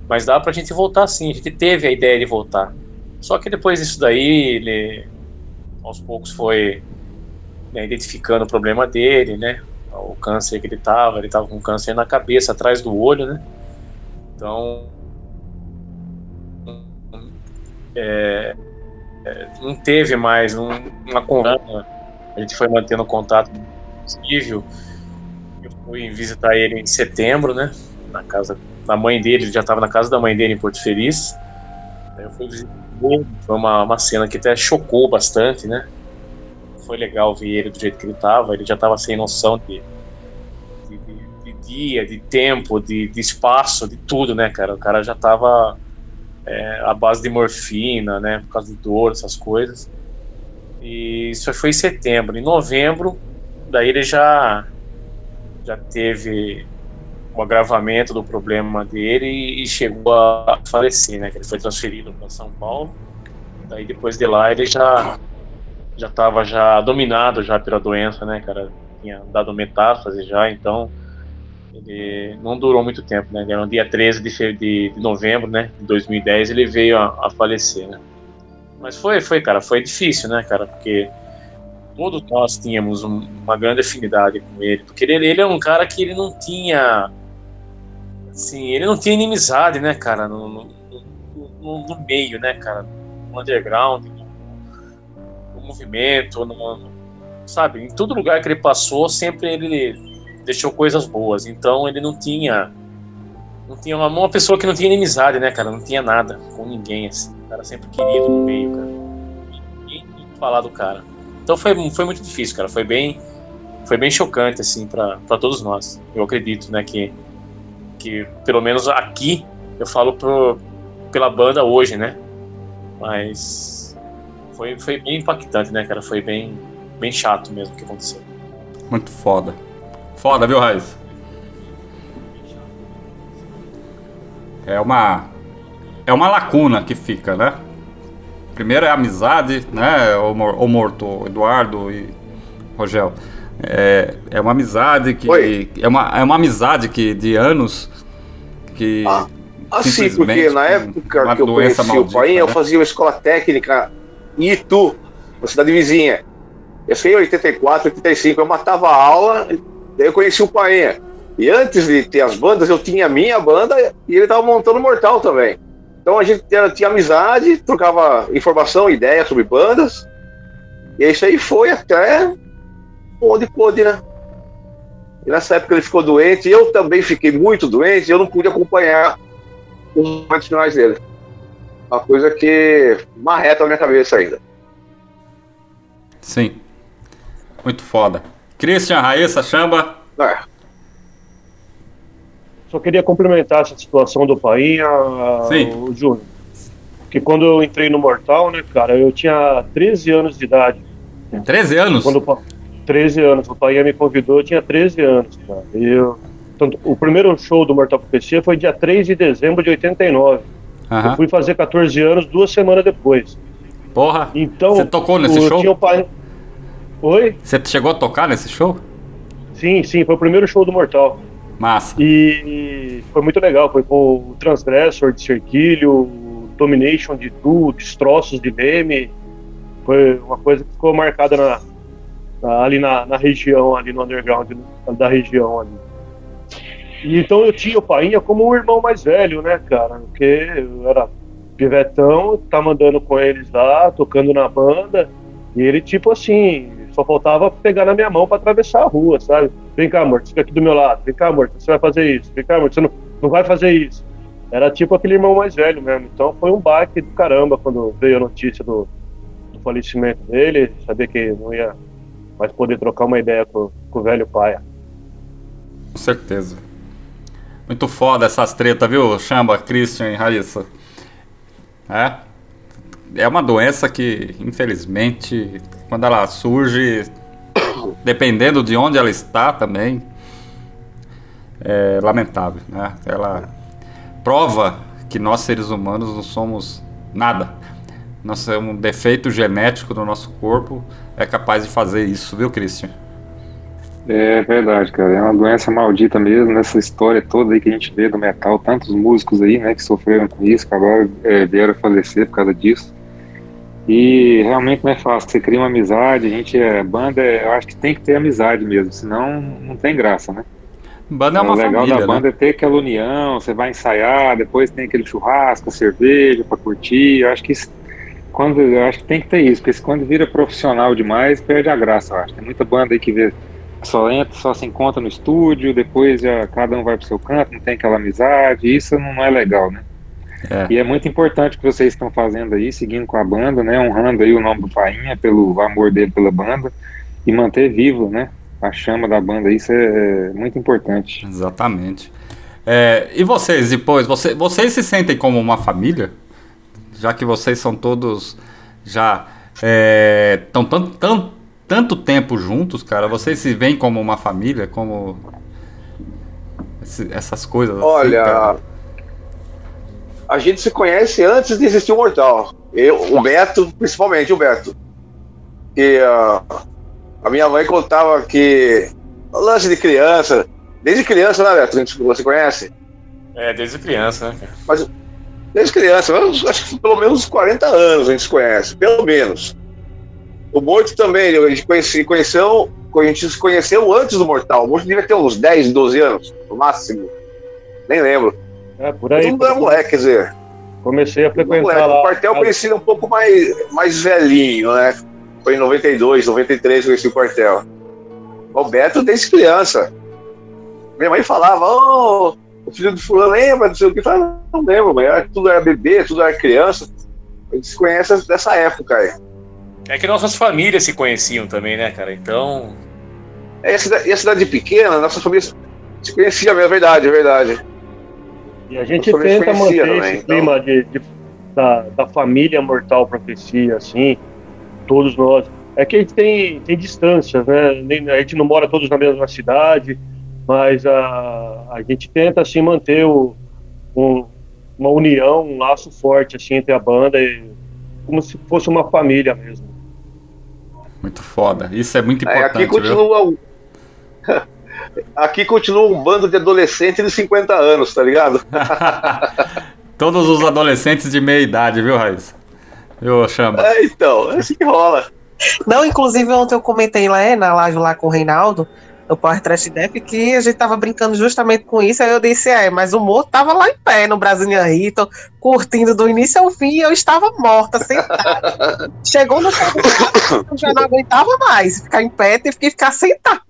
Mas dá pra gente voltar sim, a gente teve a ideia de voltar. Só que depois disso daí, ele aos poucos foi né, identificando o problema dele, né? O câncer que ele tava, ele tava com câncer na cabeça, atrás do olho, né? Então, é, é, não teve mais um, uma conversa. A gente foi mantendo contato possível. Eu fui visitar ele em setembro, né? Na casa da mãe dele, ele já estava na casa da mãe dele em Porto Feliz. Eu fui visitar foi uma, uma cena que até chocou bastante, né? Foi legal ver ele do jeito que ele tava. Ele já tava sem noção de, de, de, de dia, de tempo, de, espaço, de tudo, né, cara? O cara já tava é, à base de morfina, né? Por causa de dor, essas coisas. E isso foi em setembro. Em novembro, daí ele já já teve o agravamento do problema dele e chegou a falecer, né? Que ele foi transferido para São Paulo. Daí depois de lá ele já já estava já dominado já pela doença, né, cara? Tinha dado metástase já, então ele não durou muito tempo, né? No dia 13 de, de, de novembro, né, de 2010, ele veio a, a falecer, né? Mas foi, foi, cara, foi difícil, né, cara? Porque todos nós tínhamos um, uma grande afinidade com ele, porque ele, ele é um cara que ele não tinha Sim, ele não tinha inimizade, né, cara, no, no, no, no meio, né, cara, no underground, movimento, no, sabe, em todo lugar que ele passou, sempre ele deixou coisas boas, então ele não tinha, não tinha uma, uma pessoa que não tinha inimizade, né, cara, não tinha nada com ninguém, assim, o cara sempre querido no meio, cara, ninguém falar do cara. Então foi, foi muito difícil, cara, foi bem, foi bem chocante, assim, para todos nós, eu acredito, né, que Que pelo menos aqui eu falo pro, pela banda hoje, né? Mas foi, foi bem impactante, né, cara? Foi bem, bem chato mesmo o que aconteceu.
Muito foda. Foda, viu, Raiz? É uma. É uma lacuna que fica, né? Primeiro é a amizade, né? O, Mor- o Morto, Eduardo e Rogel. É, é uma amizade que.
Oi.
É uma, é uma amizade que de anos que.
Assim, porque na época que eu conheci
maldita,
o eu
né?
fazia uma escola técnica Itu, uma cidade vizinha. Eu sei em 84, 85, eu matava a aula, daí eu conheci o Painha. E antes de ter as bandas, eu tinha a minha banda e ele estava montando Mortal também. Então a gente tinha, tinha amizade, trocava informação, ideia sobre bandas. E isso aí foi até onde pôde, né? E nessa época ele ficou doente, eu também fiquei muito doente, eu não pude acompanhar os momentos finais dele. Uma coisa que marreta na minha cabeça ainda.
Sim. Muito foda. Christian, Raíssa, Chamba.
É.
Só queria complementar essa situação do Painha,
Sim.
o Júnior. Porque quando eu entrei no Mortal, né, cara, eu tinha 13 anos de idade.
13 anos?
Quando o Pa- 13 anos. O Painha me convidou, eu tinha 13 anos, cara. E eu, tanto, o primeiro show do Mortal Profecia foi dia 3 de dezembro de 89.
Aham.
Eu fui fazer 14 anos duas semanas depois.
Porra.
Então,
Você tocou nesse
o-
show?
Tinha o Painha... Oi?
Você chegou a tocar nesse show?
Sim, sim, foi o primeiro show do Mortal.
Massa.
E foi muito legal. Foi com o Transgressor de Cerquilho, o Domination de Tu, Destroços de Leme. Foi uma coisa que ficou marcada na, na- ali na, na região, ali no underground da região ali. Então eu tinha o Painha como um irmão mais velho, né, cara? Porque eu era pivetão, tava andando com eles lá, tocando na banda. E ele, tipo assim, só faltava pegar na minha mão pra atravessar a rua, sabe? Vem cá, morto, fica aqui do meu lado. Vem cá, morto, você vai fazer isso. Vem cá, morto, você não, não vai fazer isso. Era tipo aquele irmão mais velho mesmo. Então foi um baque do caramba quando veio a notícia do, do falecimento dele. Saber que não ia mais poder trocar uma ideia com, com o velho pai.
Com certeza. Muito foda essas tretas, viu, Chamba, Christian e Raíssa? É? É uma doença que, infelizmente, quando ela surge, dependendo de onde ela está também, é lamentável, né? Ela prova que nós seres humanos não somos nada. Nós é um defeito genético do nosso corpo é capaz de fazer isso, viu, Christian?
É verdade, cara. É uma doença maldita mesmo, nessa história toda aí que a gente vê do metal, tantos músicos aí, né, que sofreram com isso, que agora é, vieram a falecer por causa disso. E realmente não é fácil. Você cria uma amizade, a gente é banda, é- eu acho que tem que ter amizade mesmo, senão não tem graça, né?
Banda é uma
o legal
família,
da
né?
banda é ter aquela união, você vai ensaiar, depois tem aquele churrasco, cerveja pra curtir. Eu acho que isso, quando eu acho que tem que ter isso, porque quando vira profissional demais, perde a graça, eu acho. Tem muita banda aí que vê só entra, só se encontra no estúdio, depois já cada um vai pro seu canto, não tem aquela amizade, isso não é legal, né?
É.
E é muito importante o que vocês estão fazendo aí, seguindo com a banda, né? Honrando aí o nome do Painha, pelo amor dele pela banda, e manter vivo, né? A chama da banda, isso é, é muito importante.
Exatamente. É, e vocês, depois, você- vocês se sentem como uma família? Já que vocês são todos já estão tanto, tanto, tanto tempo juntos, cara, vocês se veem como uma família, como esse- essas coisas assim,
Olha,
cara?
a gente se conhece antes de existir o Mortal. Eu, o Beto, principalmente o Beto. E ah, a minha mãe contava que lance de criança, desde criança, né, Beto? A gente- Você conhece?
É, desde criança, né?
Mas desde criança, acho que pelo menos uns 40 anos a gente se conhece, pelo menos. O Morto também, a gente conhece, conheceu, a gente se conheceu antes do Mortal. O Morto devia ter uns 10, 12 anos, no máximo. Nem lembro.
É, por aí.
Mundo era moleque, quer dizer.
Comecei a frequentar
Moleque,
lá.
o quartel eu conheci um pouco mais, mais velhinho, né? Foi em 92, 93 que eu conheci o quartel. O Beto desde criança. Minha mãe falava, ô, o filho do fulano lembra, não sei o que. Eu falava, não lembro, mãe. Era- Tudo era bebê, tudo era criança. A gente se conhece dessa época aí.
É que nossas famílias se conheciam também, né, cara? Então.
É, E a cidade, e a cidade pequena, nossa família se conhecia, mesmo, é verdade, é verdade.
E a gente tenta manter
também,
esse
então.
clima de, de- da, da família Mortal Profecia, assim, todos nós. É que a gente tem, tem distâncias, né? Nem- A gente não mora todos na mesma cidade, mas a, a gente tenta, assim, manter o, um- uma união, um laço forte, assim, entre a banda, e, como se fosse uma família mesmo.
Muito foda. Isso é muito
É,
importante,
aqui
viu?
continua um... Aqui continua um bando de adolescentes de 50 anos, tá ligado?
Todos os adolescentes de meia idade, viu, Raíssa? Viu, Chamba?
É, então, é assim que rola.
Não, inclusive ontem eu comentei lá, é, na live lá com o Reinaldo, no Power Trash Def, que a gente tava brincando justamente com isso, aí eu disse, é, mas o Mo tava lá em pé no Brasília Rito, curtindo do início ao fim, e eu estava morta, sentada. Chegou no chão, eu já não aguentava mais ficar em pé, tive que ficar sentada.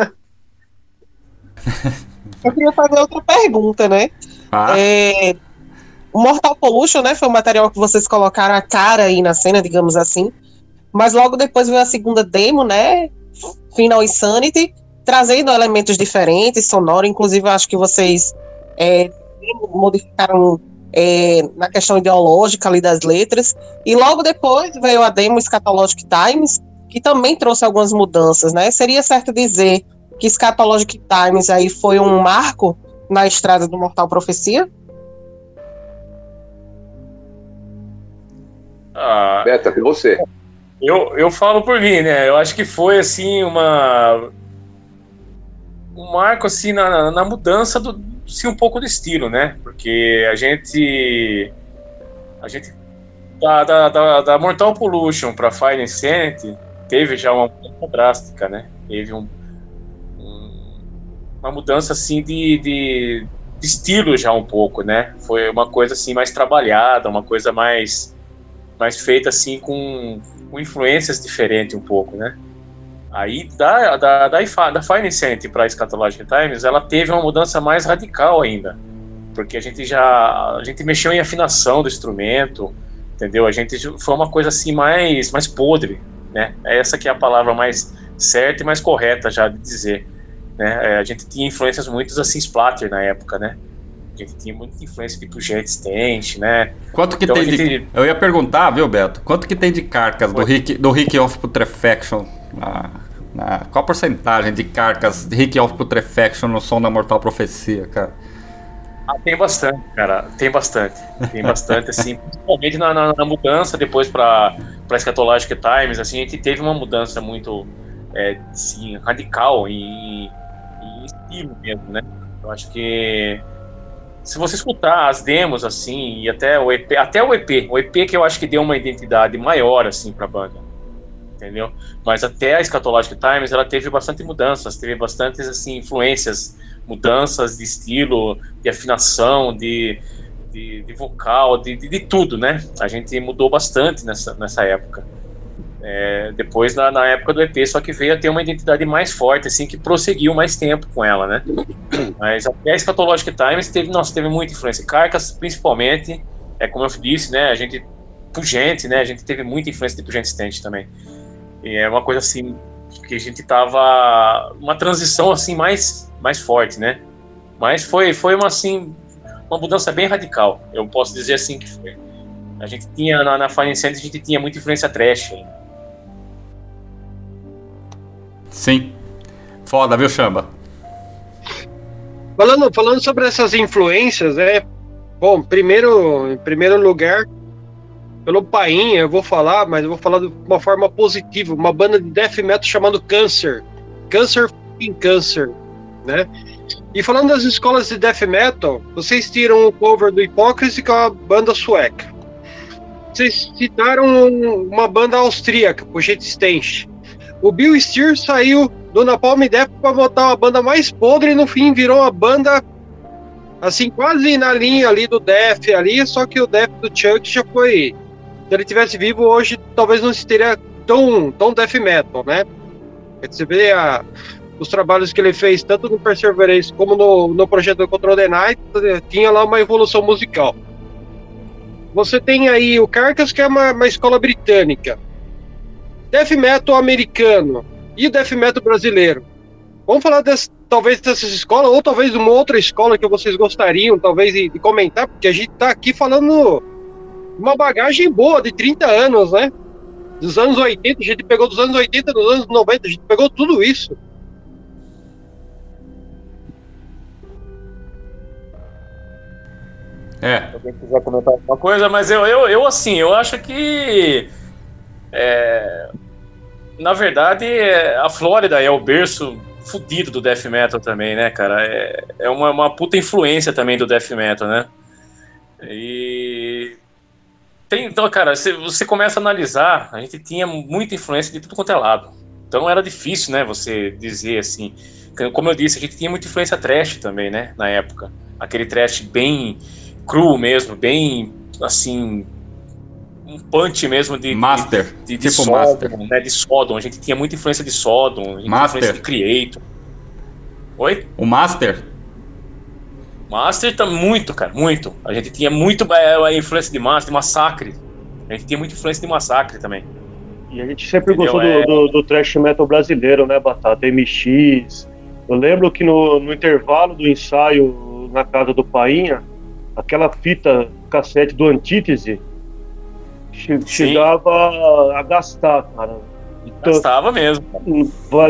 Eu queria fazer outra pergunta, né?
Ah,
É, o Mortal Pollution, né, foi um material que vocês colocaram a cara aí na cena, digamos assim. Mas logo depois veio a segunda demo, né? Final Insanity, trazendo elementos diferentes, sonoro. Inclusive, eu acho que vocês é, modificaram é, na questão ideológica ali das letras. E logo depois veio a demo Scatologic Times, que também trouxe algumas mudanças, né? Seria certo dizer que Scatologic Times aí foi um marco na estrada do Mortal Profecia?
Ah,
Beta, com você.
Eu, eu falo por mim, né? Eu acho que foi assim uma um marco assim na, na- mudança do sim, um pouco do estilo, né? Porque a gente a gente da, da, da, da Mortal Pollution para Fire Insanity teve já uma mudança drástica, né? Teve um, um- uma mudança assim de, de, de estilo já um pouco, né? Foi uma coisa assim mais trabalhada, uma coisa mais mais feita assim com, com influências diferentes um pouco, né? Aí da da da, da Insanity para Scatologic Times, ela teve uma mudança mais radical ainda, porque a gente já a gente mexeu em afinação do instrumento, entendeu? A gente foi uma coisa assim mais mais podre, né? Essa que é a palavra mais certa e mais correta já de dizer, né? É, A gente tinha influências muito assim splatter na época, né? Gente tinha muita influência tipo Jet Stent, né?
quanto que
então
tem
a
de...
gente-
Eu ia perguntar, viu, Beto? Quanto que tem de carcas do Rick, do Rick of Putrefaction? Na, na- qual a porcentagem de carcas de Rick of Putrefaction no som da Mortal Profecia, cara?
Ah, tem bastante, cara. Tem bastante. Tem bastante, assim. Principalmente na, na- na mudança depois para para Eschatologic Times, assim, a gente teve uma mudança muito, é, assim, radical em, em estilo mesmo, né? Eu acho que se você escutar as demos, assim, e até o EP, até o EP, o EP que eu acho que deu uma identidade maior, assim, pra banda, entendeu? Mas até a Eschatologic Times, ela teve bastante mudanças, teve bastantes, assim, influências, mudanças de estilo, de afinação, de, de, de vocal, de, de, de tudo, né? A gente mudou bastante nessa, nessa época. É, depois, na, na época do EP, só que veio a ter uma identidade mais forte, assim, que prosseguiu mais tempo com ela, né? Mas até a Scatologic Times teve, nossa, teve muita influência. Carcas, principalmente, é como eu disse, né? A gente, Pugente, né? A gente teve muita influência de Pugente Stent também. E é uma coisa assim que a gente tava uma transição assim mais mais forte, né? Mas foi foi uma assim uma mudança bem radical. Eu posso dizer assim que foi. A gente tinha na, na Fire Incentive, a gente tinha muita influência trash. ainda.
Sim. Foda, viu, Chamba?
Falando, falando sobre essas influências, né? Bom, primeiro, em primeiro lugar, pelo Paim, eu vou falar, mas eu vou falar de uma forma positiva. Uma banda de death metal chamado Cancer. Cancer em Cancer, né? E falando das escolas de death metal, vocês tiram o cover do Hypocrisy, que é uma banda sueca. Vocês citaram uma banda austríaca, Jet Stench. O Bill Steer saiu do Napalm Death para botar uma banda mais podre e no fim virou uma banda assim, quase na linha ali do Death ali, só que o Death do Chuck já foi. Se ele tivesse vivo hoje, talvez não estaria tão, tão death metal, né? Você vê a, os trabalhos que ele fez, tanto no Perseverance como no, no projeto Control the Night, tinha lá uma evolução musical. Você tem aí o Carcass, que é uma, uma escola britânica. Death metal americano e o death metal brasileiro. Vamos falar desse, talvez dessas escolas, ou talvez de uma outra escola que vocês gostariam, talvez, de, de comentar, porque a gente está aqui falando uma bagagem boa de 30 anos, né? Dos anos 80, a gente pegou dos anos 80, dos anos 90, a gente pegou tudo isso.
É.
Se alguém quiser comentar alguma coisa, mas eu, eu, eu assim, eu acho que. é, na verdade, é, a Flórida é o berço fudido do death metal também, né, cara? É, é uma, uma puta influência também do death metal, né? E. Tem, então, cara, você, você começa a analisar, a gente tinha muita influência de tudo quanto é lado. Então era difícil, né, você dizer assim. Como eu disse, a gente tinha muita influência trash também, né, na época. Aquele trash bem cru mesmo, bem assim um punch mesmo de
Master,
de, de, de
tipo
Sodom,
Master.
né, de Sodom. A gente tinha muita influência de Sodom,
Master.
influência de Creator. Oi?
O Master?
Master tá muito, cara, muito. A gente tinha muito é, a influência de Master, de Massacre. A gente tinha muita influência de Massacre também.
E a gente sempre
Entendeu?
gostou
É.
do, do, do thrash metal brasileiro, né, Batata? MX. Eu lembro que no, no intervalo do ensaio na casa do Painha, aquela fita cassete do Antítese che- chegava a gastar, cara. Então,
Gastava mesmo.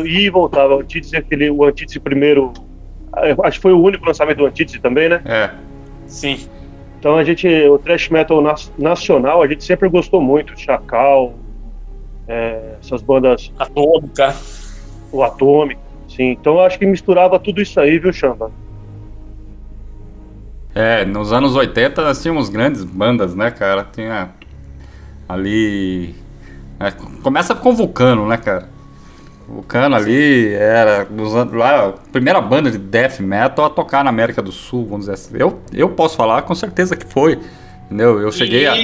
e voltava. O Antítese, aquele, o Antítese primeiro. eu Acho que foi o único lançamento do Antítese também, né?
É.
Sim.
Então a gente, o thrash metal nacional, a gente sempre gostou muito. Chacal, é, essas bandas.
Atômica.
O Atômico, sim. Então eu acho que misturava tudo isso aí, viu, Chamba?
É, nos anos 80 nós tínhamos grandes bandas, né, cara? Tinha ali. é, começa com o Vulcano, né, cara? O Vulcano ali era nos lá, a primeira banda de death metal a tocar na América do Sul, vamos dizer assim. Eu, eu posso falar com certeza que foi. Entendeu? Eu cheguei a,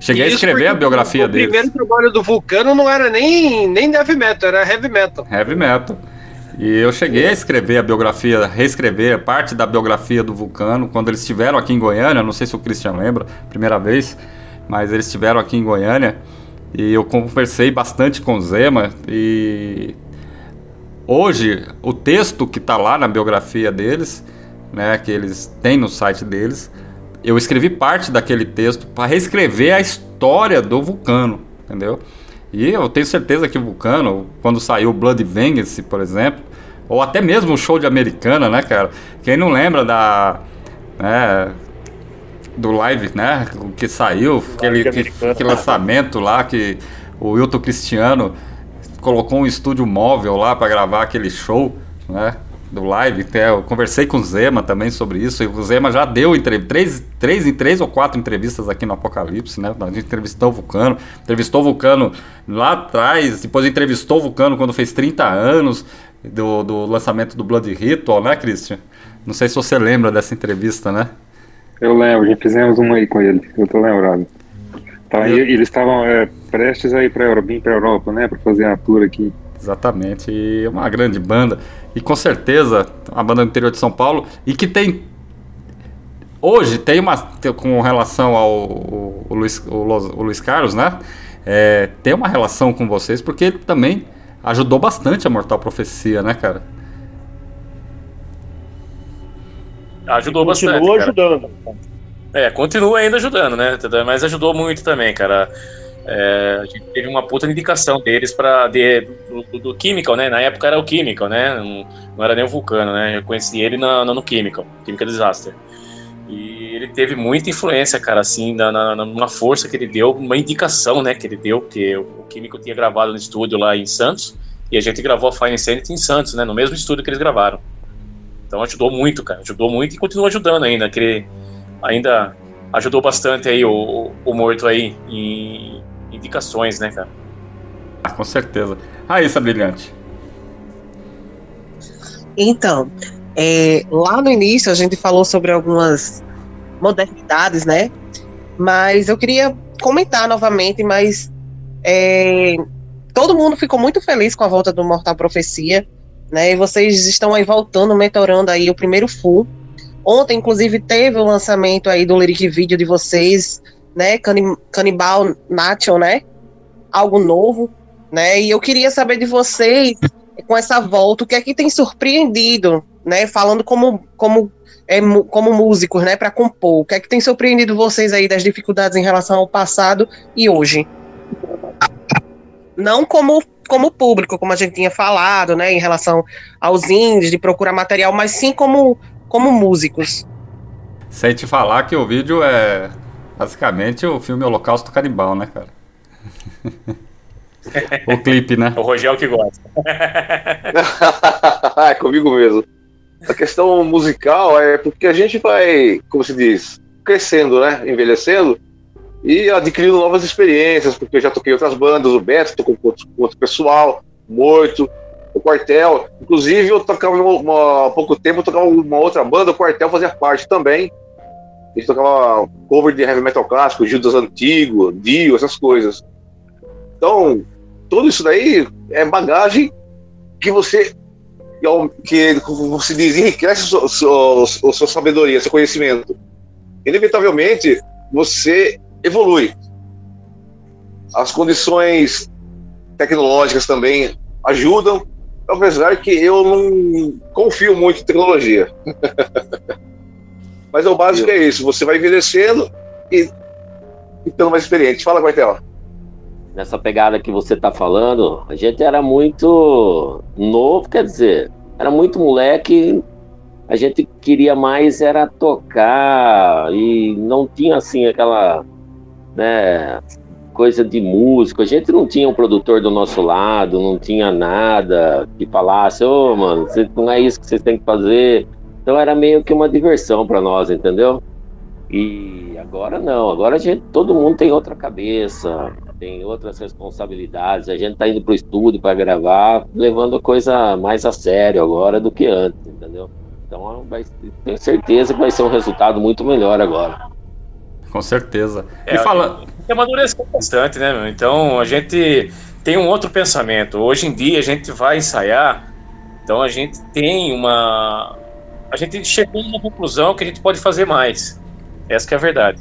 cheguei a
isso
escrever
porque
a biografia
o
deles.
primeiro trabalho do Vulcano não era nem, nem heavy metal, era heavy metal.
Heavy metal. E eu cheguei a escrever a biografia, reescrever parte da biografia do Vulcano quando eles estiveram aqui em Goiânia. Não sei se o Christian lembra, primeira vez, mas eles estiveram aqui em Goiânia e eu conversei bastante com o Zema. E hoje o texto que está lá na biografia deles, né, que eles têm no site deles, eu escrevi parte daquele texto para reescrever a história do Vulcano, entendeu? E eu tenho certeza que o Vulcano, quando saiu Blood Vengeance, por exemplo, ou até mesmo o show de Americana, né, cara? Quem não lembra da. Né, do live, né? O que saiu, aquele, que, aquele lançamento lá que o Wilton Cristiano colocou um estúdio móvel lá para gravar aquele show, né? Do live. Eu conversei com o Zema também sobre isso. E o Zema já deu três, três em três ou quatro entrevistas aqui no Apocalipse, né? A gente entrevistou o Vulcano, entrevistou o Vulcano lá atrás, depois entrevistou o Vulcano quando fez 30 anos do, do lançamento do Blood Ritual, né, Christian? Não sei se você lembra dessa entrevista, né?
Eu lembro, já fizemos uma aí com ele, eu tô lembrado. Tá, e eles estavam é, prestes a ir pra Europa, pra Europa, né, pra fazer a tour aqui.
Exatamente, e é uma grande banda. E com certeza, uma banda do interior de São Paulo. E que tem. Hoje tem uma. Com relação ao o, o Luiz, o, o Luiz Carlos, né? É, tem uma relação com vocês, porque ele também ajudou bastante a Mortal Profecia, né, cara?
Ajudou
Continua
bastante. cara.
ajudando.
É, continua ainda ajudando, né? Mas ajudou muito também, cara. É, a gente teve uma puta indicação deles para do, do, do Chemical, né? Na época era o Chemical, né? Não, não era nem o Vulcano, né? Eu conheci ele na, no, no Chemical, Chemical Disaster. E ele teve muita influência, cara, assim, na, na, numa força que ele deu, uma indicação, né, que ele deu, porque o Chemical tinha gravado no estúdio lá em Santos, e a gente gravou a Fine Insanity em Santos, né? No mesmo estúdio que eles gravaram. Então ajudou muito, cara. Ajudou muito e continua ajudando ainda. Que ele ainda ajudou bastante aí o, o, morto aí em indicações, né, cara?
Ah, com certeza. Raíssa Brilhante.
Então, é, lá no início a gente falou sobre algumas modernidades, né? Mas eu queria comentar novamente, mas é, todo mundo ficou muito feliz com a volta do Mortal Profecia, né? E vocês estão aí voltando, mentorando aí o primeiro full. Ontem, inclusive, teve o lançamento aí do lyric video de vocês, né? Cani- Canibal Nation, né? Algo novo, né? E eu queria saber de vocês com essa volta, o que é que tem surpreendido, né? Falando como, como, é, como músicos, né, para compor, o que é que tem surpreendido vocês aí das dificuldades em relação ao passado e hoje? Não como como público, como a gente tinha falado, né, em relação aos índios, de procurar material, mas sim como, como músicos.
Sem te falar que o vídeo é basicamente o filme Holocausto Canibal, né, cara? o clipe, né?
O Rogel que gosta.
é comigo mesmo. A questão musical é porque a gente vai, como se diz, crescendo, né? Envelhecendo e adquirindo novas experiências, porque eu já toquei outras bandas, o Beto tocou com outro, com outro pessoal, Morto, o Quartel. Inclusive, eu tocava uma, há pouco tempo, eu tocava uma outra banda, o Quartel fazia parte também. A gente tocava cover de heavy metal clássico, Judas Antigo, Dio, essas coisas. Então, tudo isso daí é bagagem que você que você diz, enriquece sua, sua sabedoria, seu conhecimento. Inevitavelmente, você evolui. As condições tecnológicas também ajudam, apesar que eu não confio muito em tecnologia. Mas o básico é isso, você vai envelhecendo e ficando mais experiente. Fala, Quartel
nessa pegada que você tá falando, a gente era muito novo, quer dizer, era muito moleque, a gente queria mais era tocar e não tinha assim aquela, né, coisa de músico. A gente não tinha um produtor do nosso lado, não tinha nada que falasse, ô, oh, mano, não é isso que vocês têm que fazer. Então era meio que uma diversão para nós, entendeu? E agora não, agora a gente, todo mundo tem outra cabeça, tem outras responsabilidades. A gente está indo para o estúdio para gravar, levando a coisa mais a sério agora do que antes, entendeu? Então vai, tenho certeza que vai ser um resultado muito melhor agora.
Com certeza.
É, e fala... É amadurecer bastante, né, meu? Então a gente tem um outro pensamento. Hoje em dia a gente vai ensaiar, então a gente tem uma. A gente chegou numa conclusão que a gente pode fazer mais. Essa é a verdade.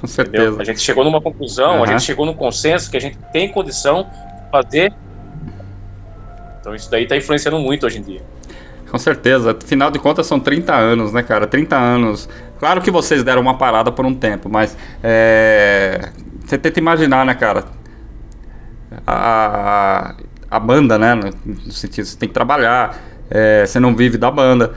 Com certeza. Entendeu?
A gente chegou numa conclusão, uhum. a gente chegou num consenso que a gente tem condição de fazer. Então isso daí está influenciando muito hoje em dia.
Com certeza. Afinal de contas, são 30 anos, né, cara? 30 anos. Claro que vocês deram uma parada por um tempo, mas é... você tenta imaginar, né, cara? A, a banda, né? No sentido, você tem que trabalhar, é... você não vive da banda.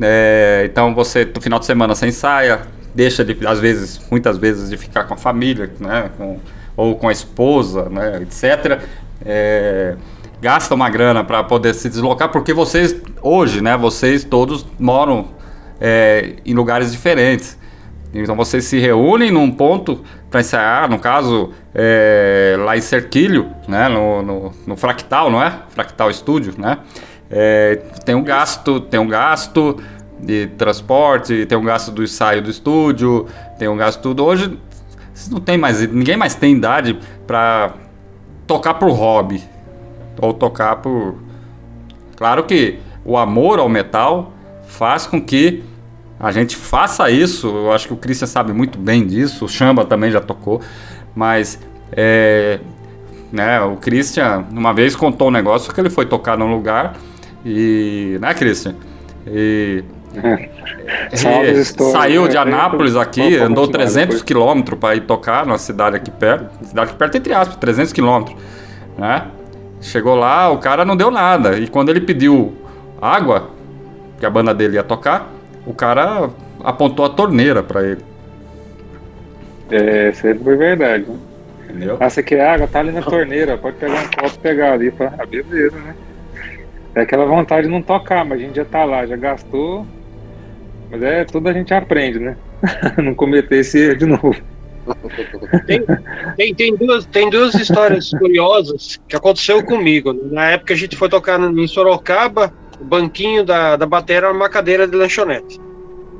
É... Então você, no final de semana, você ensaia, deixa de, às vezes, muitas vezes, de ficar com a família, né, com, ou com a esposa, né, etc. É, gasta uma grana para poder se deslocar, porque vocês, hoje, né, vocês todos moram é, em lugares diferentes. Então vocês se reúnem num ponto para ensaiar, no caso, é, lá em Cerquilho, né, no, no, no, Fractal, não é? Fractal Studio, né? É, tem um gasto, tem um gasto, de transporte, tem um gasto do ensaio do estúdio, tem um gasto tudo. Hoje não tem mais, ninguém mais tem idade para tocar por hobby ou tocar por. Claro que o amor ao metal faz com que a gente faça isso. Eu acho que o Christian sabe muito bem disso, o Chamba também já tocou, mas é, né, o Christian uma vez contou um negócio que ele foi tocar num lugar e, né, Christian? E é, saiu de Anápolis aqui, andou 300 quilômetros para ir tocar na cidade aqui perto. Cidade aqui perto, entre aspas, 300 quilômetros. Né? Chegou lá, o cara não deu nada. E quando ele pediu água, que a banda dele ia tocar, o cara apontou a torneira para ele.
É, isso aí foi verdade. Né? Entendeu? Ah, você quer água? Tá ali na torneira, pode pegar um copo e pegar ali. Ah, beleza, né? É aquela vontade de não tocar, mas a gente já tá lá, já gastou, mas é tudo a gente aprende, né? Não cometer esse erro de novo.
Tem, tem, tem, duas, tem duas histórias curiosas que aconteceu comigo. Na época a gente foi tocar em Sorocaba, o banquinho da, da bateria era uma cadeira de lanchonete.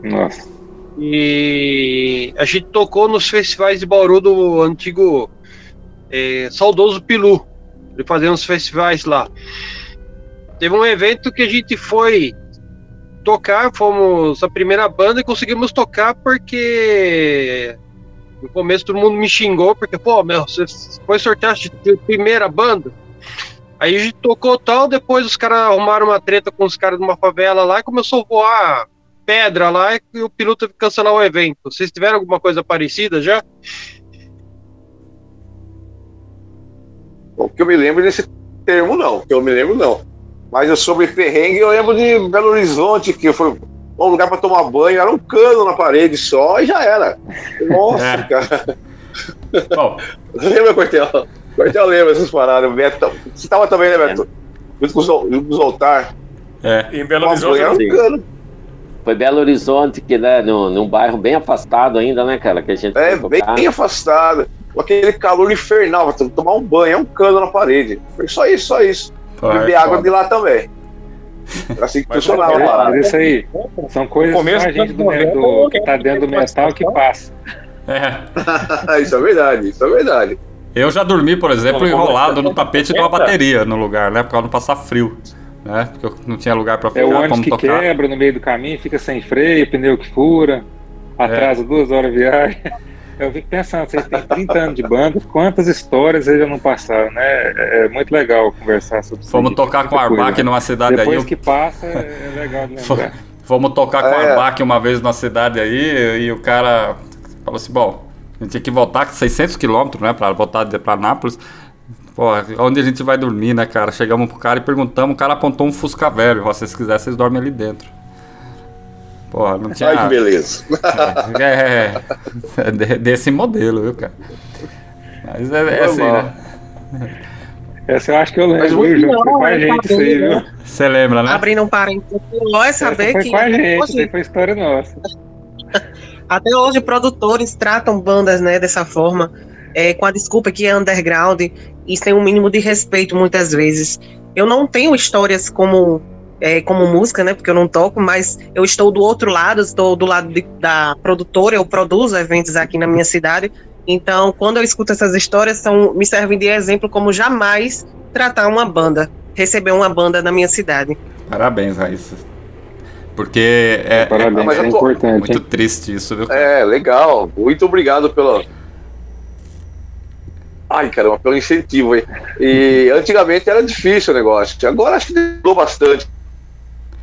Nossa.
E a gente tocou nos festivais de Bauru do antigo é, saudoso Pilu. Ele fazia uns festivais lá. Teve um evento que a gente foi tocar, fomos a primeira banda e conseguimos tocar porque no começo todo mundo me xingou, porque, pô, meu, você foi sortear de primeira banda? Aí tocou tal, depois os caras arrumaram uma treta com os caras de uma favela lá e começou a voar pedra lá e o piloto teve que cancelar o evento. Vocês tiveram alguma coisa parecida já?
O que eu me lembro desse termo, não. O que eu me lembro, não. Mas eu sobre perrengue, eu lembro de Belo Horizonte, que foi um lugar para tomar banho, era um cano na parede só e já era. Nossa, é. cara. Bom. Lembra, Cortel? Cortel lembra essas paradas. Beto, você tava também, né, Beto? Junto com os Zoltar.
É. Em Belo Horizonte. Era
um cano. Foi Belo Horizonte, que né, num, num bairro bem afastado ainda, né, cara? Que a gente
é, bem, bem afastado. Com aquele calor infernal, pra tomar um banho, é um cano na parede. Foi só isso, só isso. Beber água de lá também. Assim que funcionava
lá. Mas isso aí são coisas que a gente do, do, que tá dentro do metal que passa.
É. isso é verdade, isso é verdade.
Eu já dormi, por exemplo, enrolado no tapete de uma bateria no lugar, né? Por causa de não passar frio. Né? Porque eu não tinha lugar para ficar.
É o ônibus que tocar. quebra no meio do caminho, fica sem freio, pneu que fura, atrasa é. duas horas de viagem. Eu fico pensando, vocês têm 30 anos de banda, quantas histórias eles já não passaram, né? É, é muito legal conversar sobre isso.
Fomos tocar com o Arbac numa cidade
Depois
aí.
Depois que passa, é legal de lembrar.
Fomos tocar com o é. Arbac uma vez na cidade aí e o cara falou assim: bom, a gente tinha que voltar 600 quilômetros, né, pra voltar pra Nápoles. Pô, onde a gente vai dormir, né, cara? Chegamos pro cara e perguntamos, o cara apontou um Fusca velho. Se vocês quiserem, vocês dormem ali dentro. Porra, não tinha.
Ai, que beleza.
É, é, desse modelo, viu, cara? Mas é, é assim, né?
Essa eu acho que eu lembro, viu, João? Foi com a gente isso aí, viu?
Você lembra, né?
Abrindo um parênteses, é saber
foi
que.
Foi com a gente, hoje... foi história nossa.
Até hoje, produtores tratam bandas né, dessa forma, é, com a desculpa que é underground, e sem um mínimo de respeito muitas vezes. Eu não tenho histórias como é, como música, né? Porque eu não toco, mas eu estou do outro lado, estou do lado de, da produtora, eu produzo eventos aqui na minha cidade. Então, quando eu escuto essas histórias, são, me servem de exemplo como jamais tratar uma banda, receber uma banda na minha cidade.
Parabéns, Raíssa. Porque é,
Parabéns, é, é importante,
muito hein? triste isso, viu?
É, legal. Muito obrigado pela. Ai, caramba, pelo incentivo aí. E antigamente era difícil o negócio. Agora acho que mudou bastante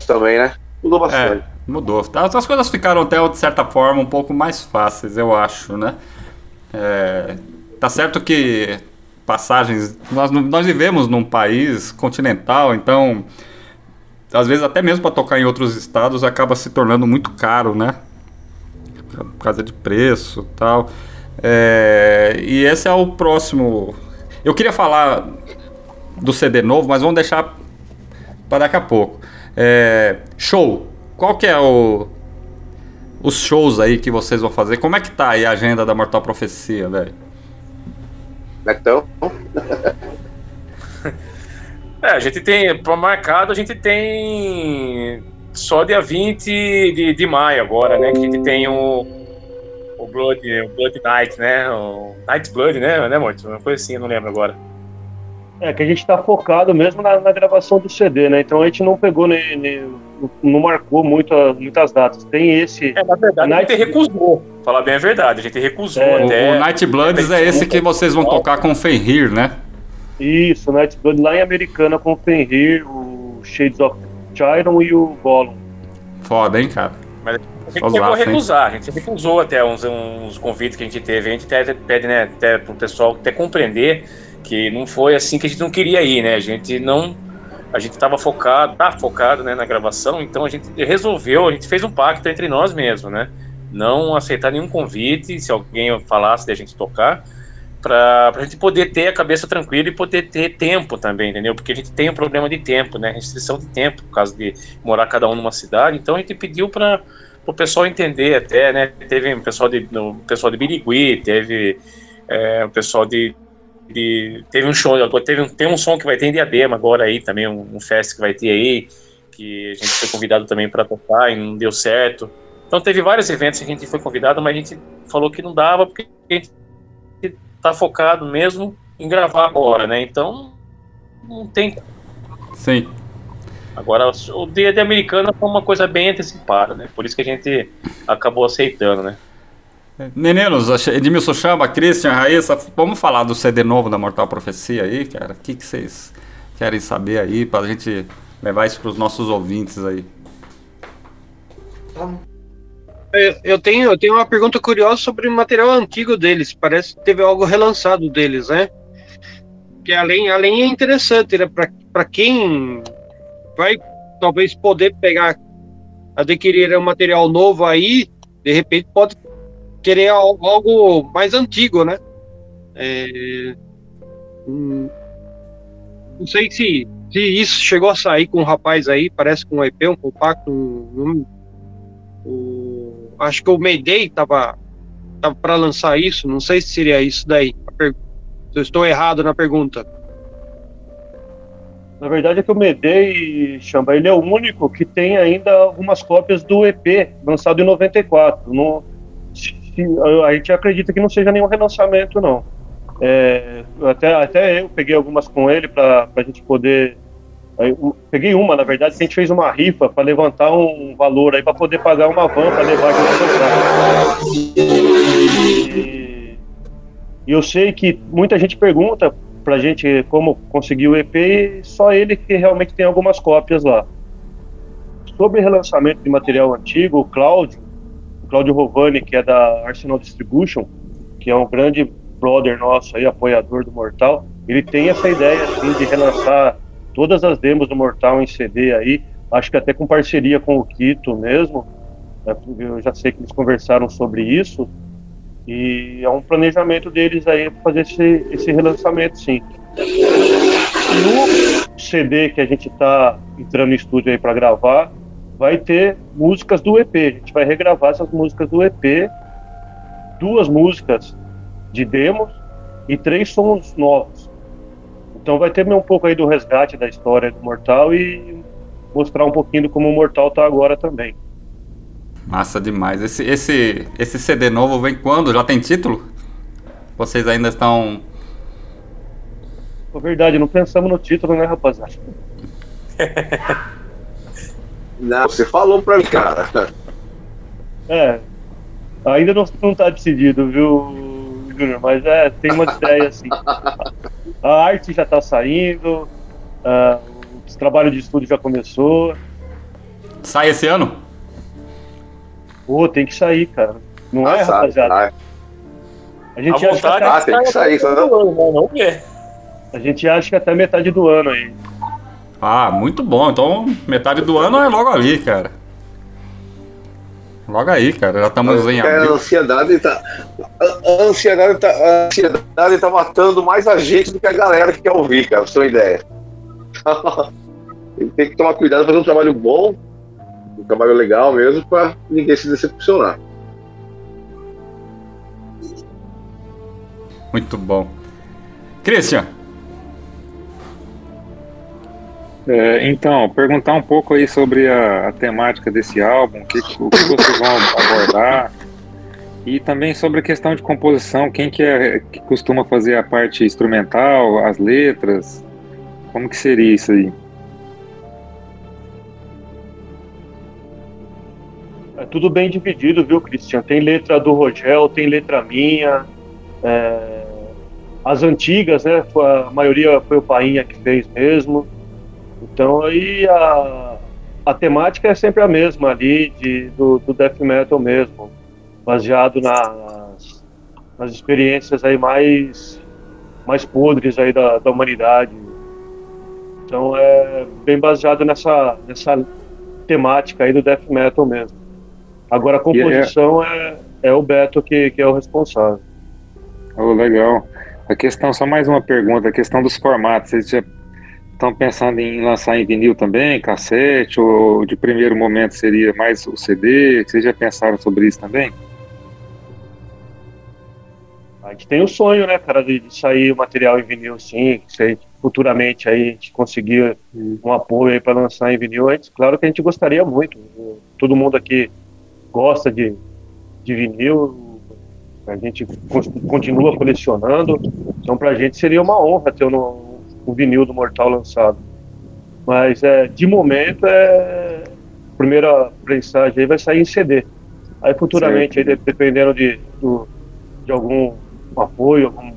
também, né? Mudou bastante.
É, mudou. As coisas ficaram até, de certa forma, um pouco mais fáceis, eu acho, né? É, tá certo que passagens. Nós, nós vivemos num país continental, então. Às vezes, até mesmo para tocar em outros estados, acaba se tornando muito caro, né? Por causa de preço tal. É, e esse é o próximo. Eu queria falar do CD novo, mas vamos deixar para daqui a pouco. É, show. Qual que é o os shows aí que vocês vão fazer? Como é que tá aí a agenda da Mortal Profecia, velho?
Então.
é, a gente tem, para marcado, a gente tem só dia 20 de, de maio agora, né? Que a gente tem o, o Blood, o Blood Night, né? O Night Blood, né, né, Morto? Uma coisa assim, eu não lembro agora.
É, que a gente está focado mesmo na, na, gravação do CD, né? Então a gente não pegou, nem, nem não marcou muito, muitas datas. Tem esse.
É, na verdade, Night... a gente recusou. Falar bem a verdade, a gente recusou é,
até. O, Night Bloods é esse que vocês vão tocar com o Fenrir, né?
Isso, Night Blood lá em Americana com o Fenrir, o Shades of Chiron e o Gollum.
Foda, hein, cara?
Mas a gente chegou a recusar, a gente recusou até uns, uns convites que a gente teve. A gente até pede, né, até pro pessoal até compreender que não foi assim que a gente não queria ir, né? A gente não a gente estava focado, tá focado, né, na gravação, então a gente resolveu, a gente fez um pacto entre nós mesmos, né? Não aceitar nenhum convite, se alguém falasse de a gente tocar, para a gente poder ter a cabeça tranquila e poder ter tempo também, entendeu? Porque a gente tem um problema de tempo, né? Restrição de tempo, por causa de morar cada um numa cidade. Então a gente pediu para o pessoal entender até, né? Teve um pessoal de, no, pessoal de Birigui, teve é, o pessoal de de, teve um show, teve um, tem um som que vai ter em Diadema agora aí também, um, um fest que vai ter aí, que a gente foi convidado também para tocar e não deu certo. Então teve vários eventos que a gente foi convidado, mas a gente falou que não dava porque a gente tá focado mesmo em gravar agora, né? Então não tem.
Sim.
Agora o dia de americana foi uma coisa bem antecipada, né? Por isso que a gente acabou aceitando, né?
Meninos, Edmilson Chamba, Christian, Raíssa, vamos falar do CD novo da Mortal Profecia aí, cara? O que, que vocês querem saber aí, pra gente levar isso pros nossos ouvintes aí.
Eu, eu tenho, eu tenho uma pergunta curiosa sobre o material antigo deles. Parece que teve algo relançado deles, né? Que além, além é interessante, né? Para quem vai talvez poder pegar, adquirir um material novo aí, de repente pode querer algo, mais antigo, né? É, hum, não sei se, se isso chegou a sair com um rapaz aí, parece com um EP, um compacto, um, um, acho que o Mayday tava, tava para lançar isso, não sei se seria isso daí. Se eu estou errado na pergunta.
Na verdade é que o Medei, Chamba, ele é o único que tem ainda algumas cópias do EP, lançado em 94. No, se, a gente acredita que não seja nenhum relançamento, não. É, até, até eu peguei algumas com ele para a gente poder. Peguei uma, na verdade, que a gente fez uma rifa para levantar um valor aí para poder pagar uma van para levar aqui e, e eu sei que muita gente pergunta pra gente como conseguir o EP e só ele que realmente tem algumas cópias lá. Sobre relançamento de material antigo, o Cláudio, o Cláudio Rovani, que é da Arsenal Distribution, que é um grande brother nosso aí, apoiador do Mortal, ele tem essa ideia assim, de relançar todas as demos do Mortal em CD aí, acho que até com parceria com o Kito mesmo, né, eu já sei que eles conversaram sobre isso, e é um planejamento deles aí fazer esse, esse relançamento, sim. No CD que a gente está entrando no estúdio aí para gravar, vai ter músicas do EP. A gente vai regravar essas músicas do EP, duas músicas de demos e três sons novos. Então vai ter um pouco aí do resgate da história do Mortal e mostrar um pouquinho de como o Mortal tá agora também.
Massa demais. Esse, esse, esse CD novo vem quando? Já tem título? Vocês ainda estão.
É verdade, não pensamos no título, né, rapaziada?
não, você falou pra mim, cara.
É. Ainda não, não tá decidido, viu? Júnior, mas é, tem uma ideia assim. A arte já está saindo, uh, o trabalho de estudo já começou.
Sai esse ano?
Pô, tem que sair, cara. Não ah, é, sai, rapaziada? Sai.
A gente a acha vontade, que, ah, tem que sair, só não.
Ano, não é. A gente acha que até metade do ano aí.
Ah, muito bom. Então, metade do ano é logo ali, cara. Logo aí, cara, já estamos em
abril. A ansiedade tá, a ansiedade tá, a ansiedade tá matando mais a gente do que a galera que quer ouvir, cara, pra você ter uma ideia. Tem que tomar cuidado, fazer um trabalho bom, um trabalho legal mesmo, para ninguém se decepcionar.
Muito bom. Christian,
É, então, perguntar um pouco aí sobre a, a temática desse álbum, que, o que vocês vão abordar, e também sobre a questão de composição, quem que, é, que costuma fazer a parte instrumental, as letras, como que seria isso aí?
É tudo bem dividido, viu, Cristian? Tem letra do Rogel, tem letra minha, é... as antigas, né? A maioria foi o Painha que fez mesmo. Então aí a, a temática é sempre a mesma ali de, do, do death metal mesmo, baseado nas, nas experiências aí mais, mais podres aí da, da humanidade. Então é bem baseado nessa, nessa temática aí do death metal mesmo. Agora a composição é, é o Beto que, que é o responsável.
Oh, legal. A questão, só mais uma pergunta, a questão dos formatos. Vocês já Estão pensando em lançar em vinil também, cassete, ou de primeiro momento seria mais o CD? Vocês já pensaram sobre isso também?
A gente tem o sonho, né, cara, de, sair o material em vinil, sim. Se futuramente aí a gente conseguir um apoio aí para lançar em vinil, a gente, claro que a gente gostaria muito. Todo mundo aqui gosta de, de vinil, a gente continua colecionando, então para a gente seria uma honra ter um, o vinil do Mortal lançado. Mas é, de momento é a primeira prensagem aí vai sair em CD. Aí futuramente, aí, dependendo de, do, de algum apoio, algum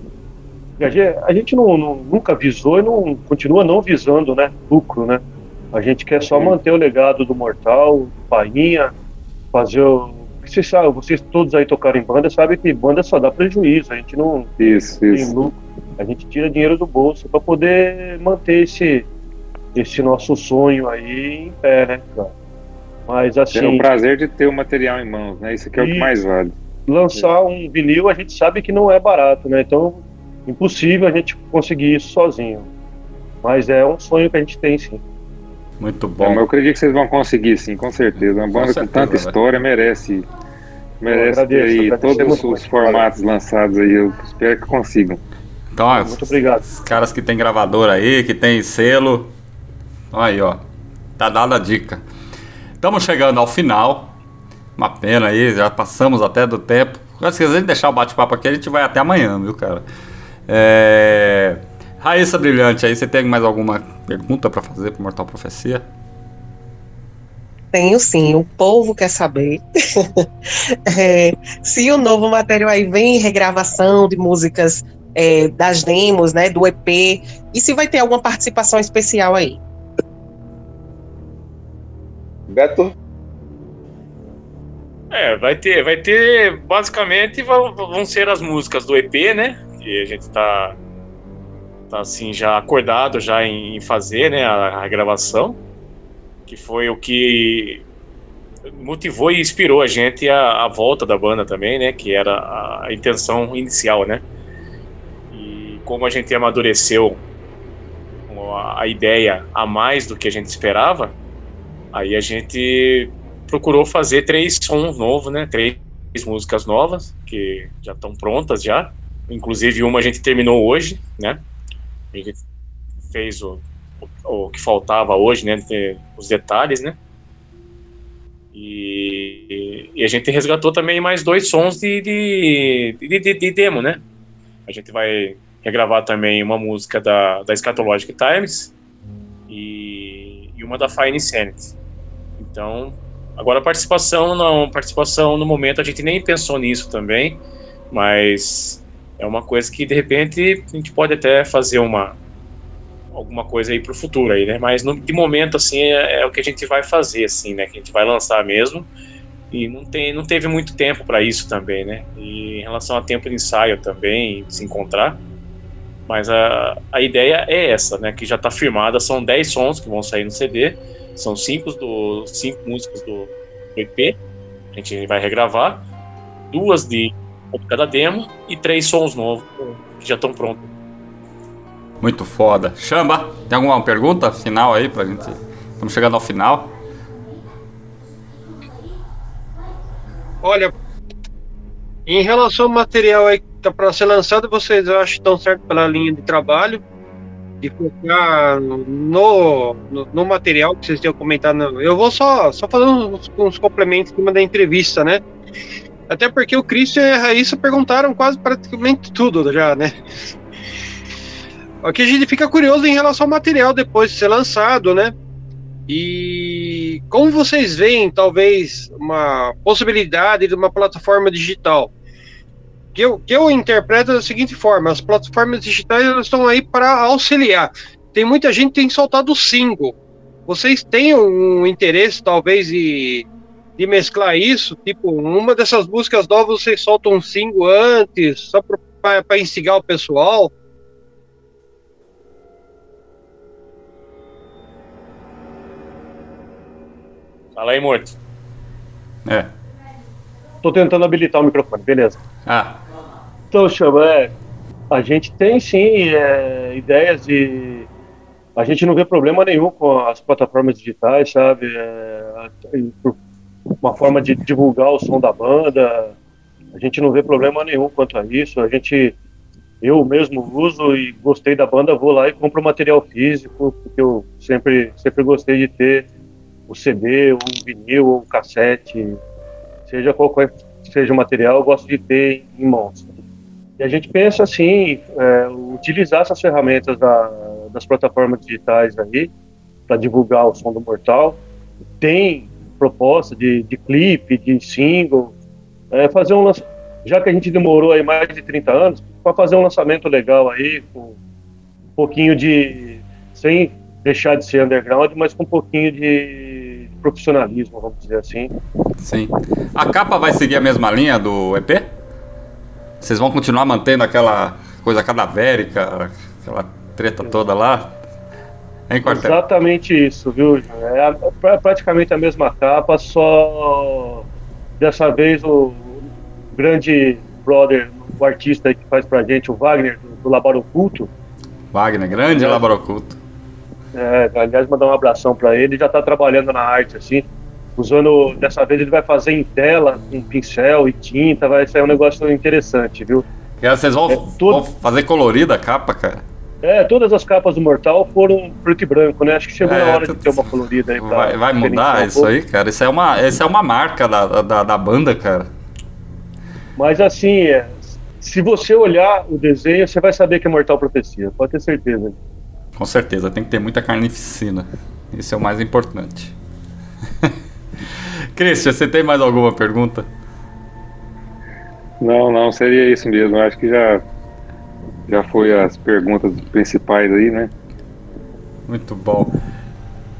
a gente, a gente não, não, nunca visou e não continua não visando, né, lucro, né? A gente quer só manter o legado do Mortal, Painha, fazer o. Vocês, sabem, vocês todos aí tocaram em banda sabem que banda só dá prejuízo, a gente não
isso,
tem
isso.
lucro, a gente tira dinheiro do bolso para poder manter esse, esse nosso sonho aí em pé, né, cara? Mas assim.
Ter o prazer de ter o material em mãos, né? Isso aqui é o que mais vale.
lançar um vinil a gente sabe que não é barato, né? Então, impossível a gente conseguir isso sozinho. Mas é um sonho que a gente tem, sim.
Muito
É,
bom.
mas eu acredito que vocês vão conseguir, sim, com certeza. Uma banda com,
certeza,
tanta
vai.
história merece. Merece
agradeço,
ter aí todos os formatos lançados aí. Eu espero que consigam.
Então, ó,
Muito obrigado.
os caras que tem gravador aí, que tem selo. Aí, ó. Tá dada a dica. Estamos chegando ao final. Uma pena aí, já passamos até do tempo. Se quiser deixar o bate-papo aqui, a gente vai até amanhã, viu, cara? É... Raíssa Brilhante, aí você tem mais alguma pergunta pra fazer pro Mortal Profecia?
Tenho sim, o povo quer saber É, se o novo material aí vem em regravação de músicas é, das demos, né, do EP, e se vai ter alguma participação especial aí.
Beto?
É, vai ter, vai ter, basicamente vão, vão ser as músicas do EP, né? Que a gente tá, tá assim, já acordado já em fazer, né, a, a gravação, que foi o que motivou e inspirou a gente a, a volta da banda também, né? Que era a, a intenção inicial, né? Como a gente amadureceu a, ideia a mais do que a gente esperava, aí a gente procurou fazer três sons novos, né? Três músicas novas que já estão prontas já. Inclusive uma a gente terminou hoje, né? A gente fez o, o, o que faltava hoje, né? Os detalhes, né? E, e a gente resgatou também mais dois sons de, de, de, de- de demo, né? A gente vai regravar também uma música da, da Scatologic Times e, e uma da Fine Insanity. Então, agora a participação não, participação no momento a gente nem pensou nisso também, mas é uma coisa que de repente a gente pode até fazer uma alguma coisa aí pro futuro aí, né? Mas no, de momento assim é, é o que a gente vai fazer assim, né? Que a gente vai lançar mesmo. E não tem não teve muito tempo para isso também, né? E em relação a tempo de ensaio também, de se encontrar. Mas a, a ideia é essa, né? Que já está firmada, são 10 sons que vão sair no CD, são 5 do cinco músicas do, do EP, a gente vai regravar, duas de cada demo e três sons novos que já estão prontos.
Muito foda. Chamba, tem alguma pergunta final aí pra gente? Estamos chegando ao final.
Olha, em relação ao material aí que tá para ser lançado, vocês que estão certo pela linha de trabalho? De focar no, no, no material que vocês tinham comentado. Eu vou só, só fazer uns, uns complementos em cima da entrevista, né? Até porque o Christian e a Raíssa perguntaram quase praticamente tudo já, né? Aqui a gente fica curioso em relação ao material depois de ser lançado, né? E como vocês veem, talvez, uma possibilidade de uma plataforma digital? Que eu, que eu interpreto da seguinte forma: as plataformas digitais elas estão aí para auxiliar. Tem muita gente que tem soltado single. Vocês têm um interesse, talvez, de, de mesclar isso? Tipo, uma dessas músicas novas vocês soltam um single antes, só para instigar o pessoal?
Fala aí, morto.
É.
Tô tentando habilitar o microfone, beleza.
Ah,
Então, Chama, é, a gente tem sim é, ideias de. A gente não vê problema nenhum com as plataformas digitais, sabe? É, uma forma de divulgar o som da banda. A gente não vê problema nenhum quanto a isso. A gente, eu mesmo uso e gostei da banda, vou lá e compro material físico, porque eu sempre, sempre gostei de ter o CD, o vinil, ou o cassete, seja qualquer seja o material, eu gosto de ter em mãos. E a gente pensa assim, é, utilizar essas ferramentas da, das plataformas digitais aí para divulgar o som do Mortal. Tem proposta de, de clipe, de single, é, fazer um já que a gente demorou aí mais de 30 anos, para fazer um lançamento legal aí, com um pouquinho de. sem deixar de ser underground, mas com um pouquinho de profissionalismo, vamos dizer assim.
Sim. A capa vai seguir a mesma linha do EP? Vocês vão continuar mantendo aquela coisa cadavérica, aquela treta toda lá?
Hein, Quartel? Exatamente isso, viu? É, é praticamente a mesma capa, só dessa vez o grande brother, o artista que faz pra gente, o Wagner, do, Labor Oculto.
Wagner, grande Labor Oculto.
É, aliás, mandar um abração para ele, já tá trabalhando na arte, assim, usando, dessa vez ele vai fazer em tela, com pincel e tinta, vai ser um negócio interessante, viu?
E vocês vão, é, vão fazer colorida a capa, cara?
É, todas as capas do Mortal foram preto e branco, né? Acho que chegou é, na hora de ter uma colorida aí pra
Vai, vai mudar isso aí, cara? Isso é uma, isso é uma marca da, da, da banda, cara.
Mas assim, é, se você olhar o desenho, você vai saber que é Mortal Profecia, pode ter certeza.
Com certeza, tem que ter muita carnificina. Isso é o mais importante. Christian, você tem mais alguma pergunta?
Não, não, seria isso mesmo. Acho que já, já foi as perguntas principais aí, né?
Muito bom.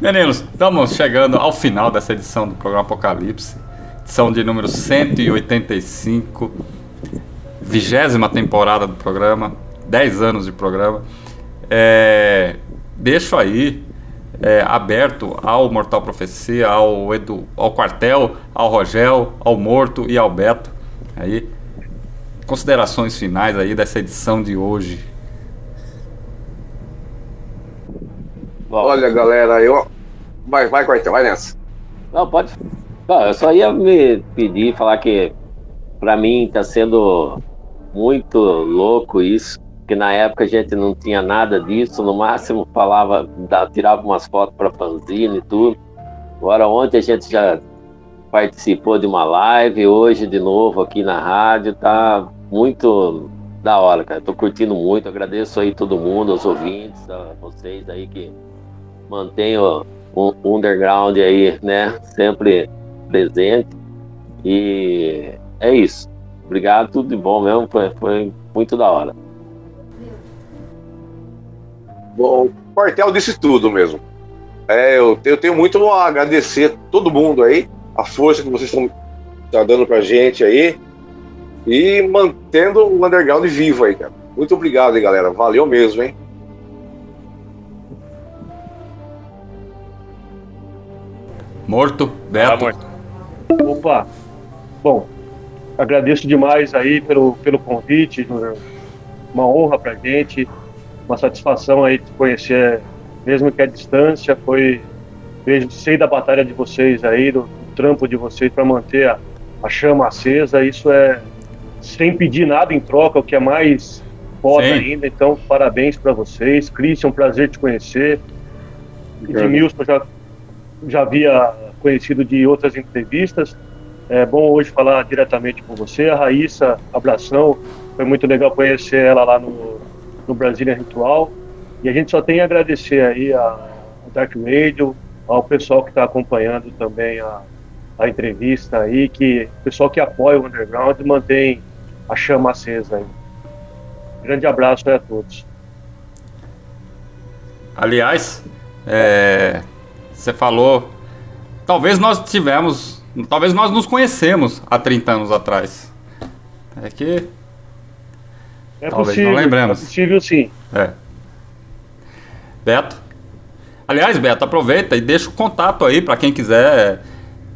Meninos, estamos chegando ao final dessa edição do programa Apocalipse. Edição de número 185, vigésima temporada do programa, 10 anos de programa. É, deixo aí é, aberto ao Mortal Profecia, ao, Edu, ao Quartel, ao Rogel, ao Morto e ao Beto. Aí, considerações finais aí dessa edição de hoje.
Olha, galera, eu. Vai, vai, Quartel, vai nessa.
Não, pode. eu só ia me pedir, falar que para mim está sendo muito louco isso, que na época a gente não tinha nada disso, no máximo falava, tirava umas fotos para fanzine e tudo. Agora ontem a gente já participou de uma live, hoje de novo aqui na rádio, tá muito da hora, cara. Tô curtindo muito, agradeço aí todo mundo, aos ouvintes, a vocês aí que mantêm o, underground aí, né, sempre presente. E é isso. Obrigado, tudo de bom mesmo, foi, foi muito da hora.
Bom, o quartel disse tudo mesmo. É, eu, eu tenho muito a agradecer todo mundo aí, a força que vocês estão tá dando pra gente aí e mantendo o underground vivo aí, cara. Muito obrigado aí, galera. Valeu mesmo, hein?
Morto, Beto. Ah,
morto. Opa. Bom, agradeço demais aí pelo, pelo convite, uma honra pra gente uma satisfação aí de conhecer, mesmo que a distância, foi vejo sei da batalha de vocês aí, do, do trampo de vocês para manter a, a, chama acesa. Isso é sem pedir nada em troca, o que é mais foda Sim. ainda. Então, parabéns para vocês. Christian, um prazer te conhecer. Edmilson já já havia conhecido de outras entrevistas. É bom hoje falar diretamente com você. A Raíssa, abração. Foi muito legal conhecer ela lá no, no Brasília Ritual. E a gente só tem a agradecer aí a, Dark Radio, ao pessoal que está acompanhando também a, a entrevista aí, que o pessoal que apoia o Underground mantém a chama acesa aí. Grande abraço a todos.
Aliás, é, você falou, talvez nós tivemos, talvez nós nos conhecemos há 30 anos atrás. É que
é Talvez possível, não lembremos. É possível sim.
É. Beto? Aliás, Beto, aproveita e deixa o contato aí para quem quiser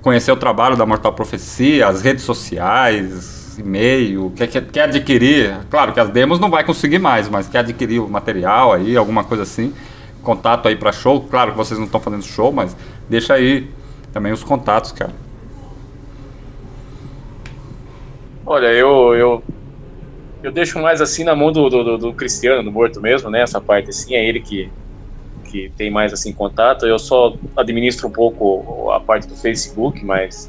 conhecer o trabalho da Mortal Profecia, as redes sociais, e-mail, quer, quer, quer adquirir. Claro que as demos não vai conseguir mais, mas quer adquirir o material aí, alguma coisa assim. Contato aí para show. Claro que vocês não estão fazendo show, mas deixa aí também os contatos, cara.
Olha, eu, eu eu deixo mais assim na mão do, do, do, Cristiano, do morto mesmo, né? Essa parte assim, é ele que, que tem mais assim contato. Eu só administro um pouco a parte do Facebook, mas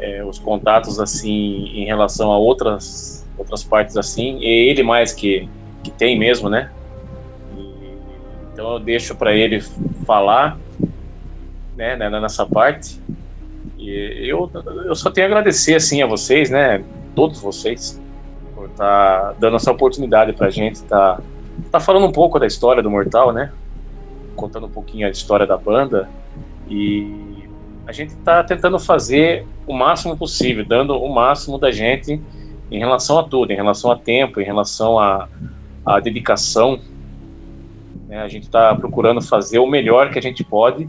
é, os contatos assim em relação a outras outras partes assim, é ele mais que, que tem mesmo, né? E, então eu deixo para ele falar, né, né, nessa parte. E eu, eu só tenho a agradecer assim a vocês, né? Todos vocês tá dando essa oportunidade pra gente, tá, tá falando um pouco da história do Mortal, né? Contando um pouquinho a história da banda. E a gente tá tentando fazer o máximo possível, dando o máximo da gente em relação a tudo, em relação a tempo, em relação a, a dedicação. Né? A gente está procurando fazer o melhor que a gente pode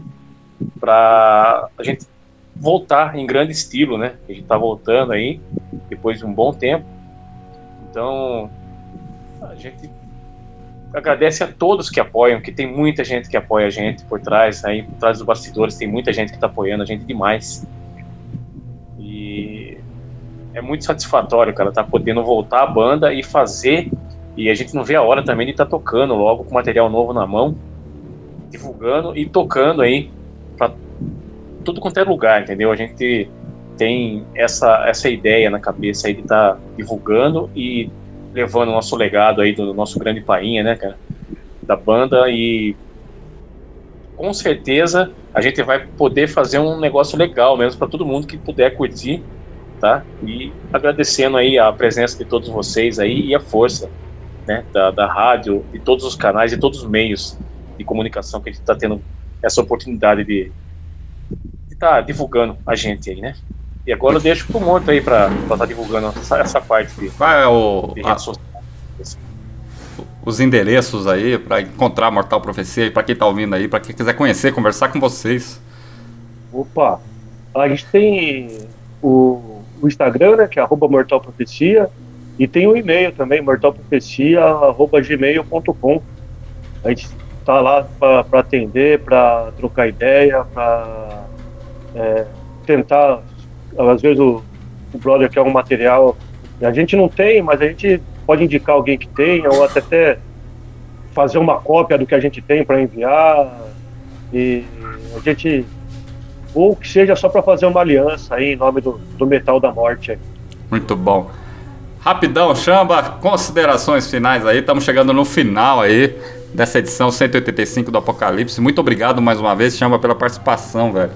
para a gente voltar em grande estilo, né? A gente está voltando aí depois de um bom tempo. Então a gente agradece a todos que apoiam, que tem muita gente que apoia a gente por trás, aí por trás dos bastidores tem muita gente que está apoiando a gente demais. E é muito satisfatório, cara, tá podendo voltar a banda e fazer. E a gente não vê a hora também de estar tá tocando logo com material novo na mão, divulgando e tocando aí para tudo quanto é lugar, entendeu? A gente tem essa, essa ideia na cabeça aí de estar tá divulgando e levando o nosso legado aí do nosso grande painha, né, cara? Da banda e com certeza a gente vai poder fazer um negócio legal mesmo para todo mundo que puder curtir, tá? E agradecendo aí a presença de todos vocês aí e a força, né, da, da rádio, de todos os canais e todos os meios de comunicação que a gente está tendo essa oportunidade de estar tá divulgando a gente aí, né? E agora eu deixo pro Morto aí pra estar tá divulgando essa, essa, parte de,
Qual é o, de a, os endereços aí para encontrar Mortal Profecia e para quem tá ouvindo aí, para quem quiser conhecer, conversar com vocês.
Opa, a gente tem o, o Instagram, né, que é arroba Mortal Profecia, e tem o e-mail também, mortalprofecia.gmail.com. A gente tá lá para atender, para trocar ideia, para é, tentar às vezes o, o brother quer um material, a gente não tem, mas a gente pode indicar alguém que tenha, ou até, até fazer uma cópia do que a gente tem para enviar. E a gente. Ou que seja só para fazer uma aliança aí em nome do, do Metal da Morte.
Muito bom. Rapidão, Chamba, considerações finais aí. Estamos chegando no final aí dessa edição 185 do Apocalipse. Muito obrigado mais uma vez, Chamba, pela participação, velho.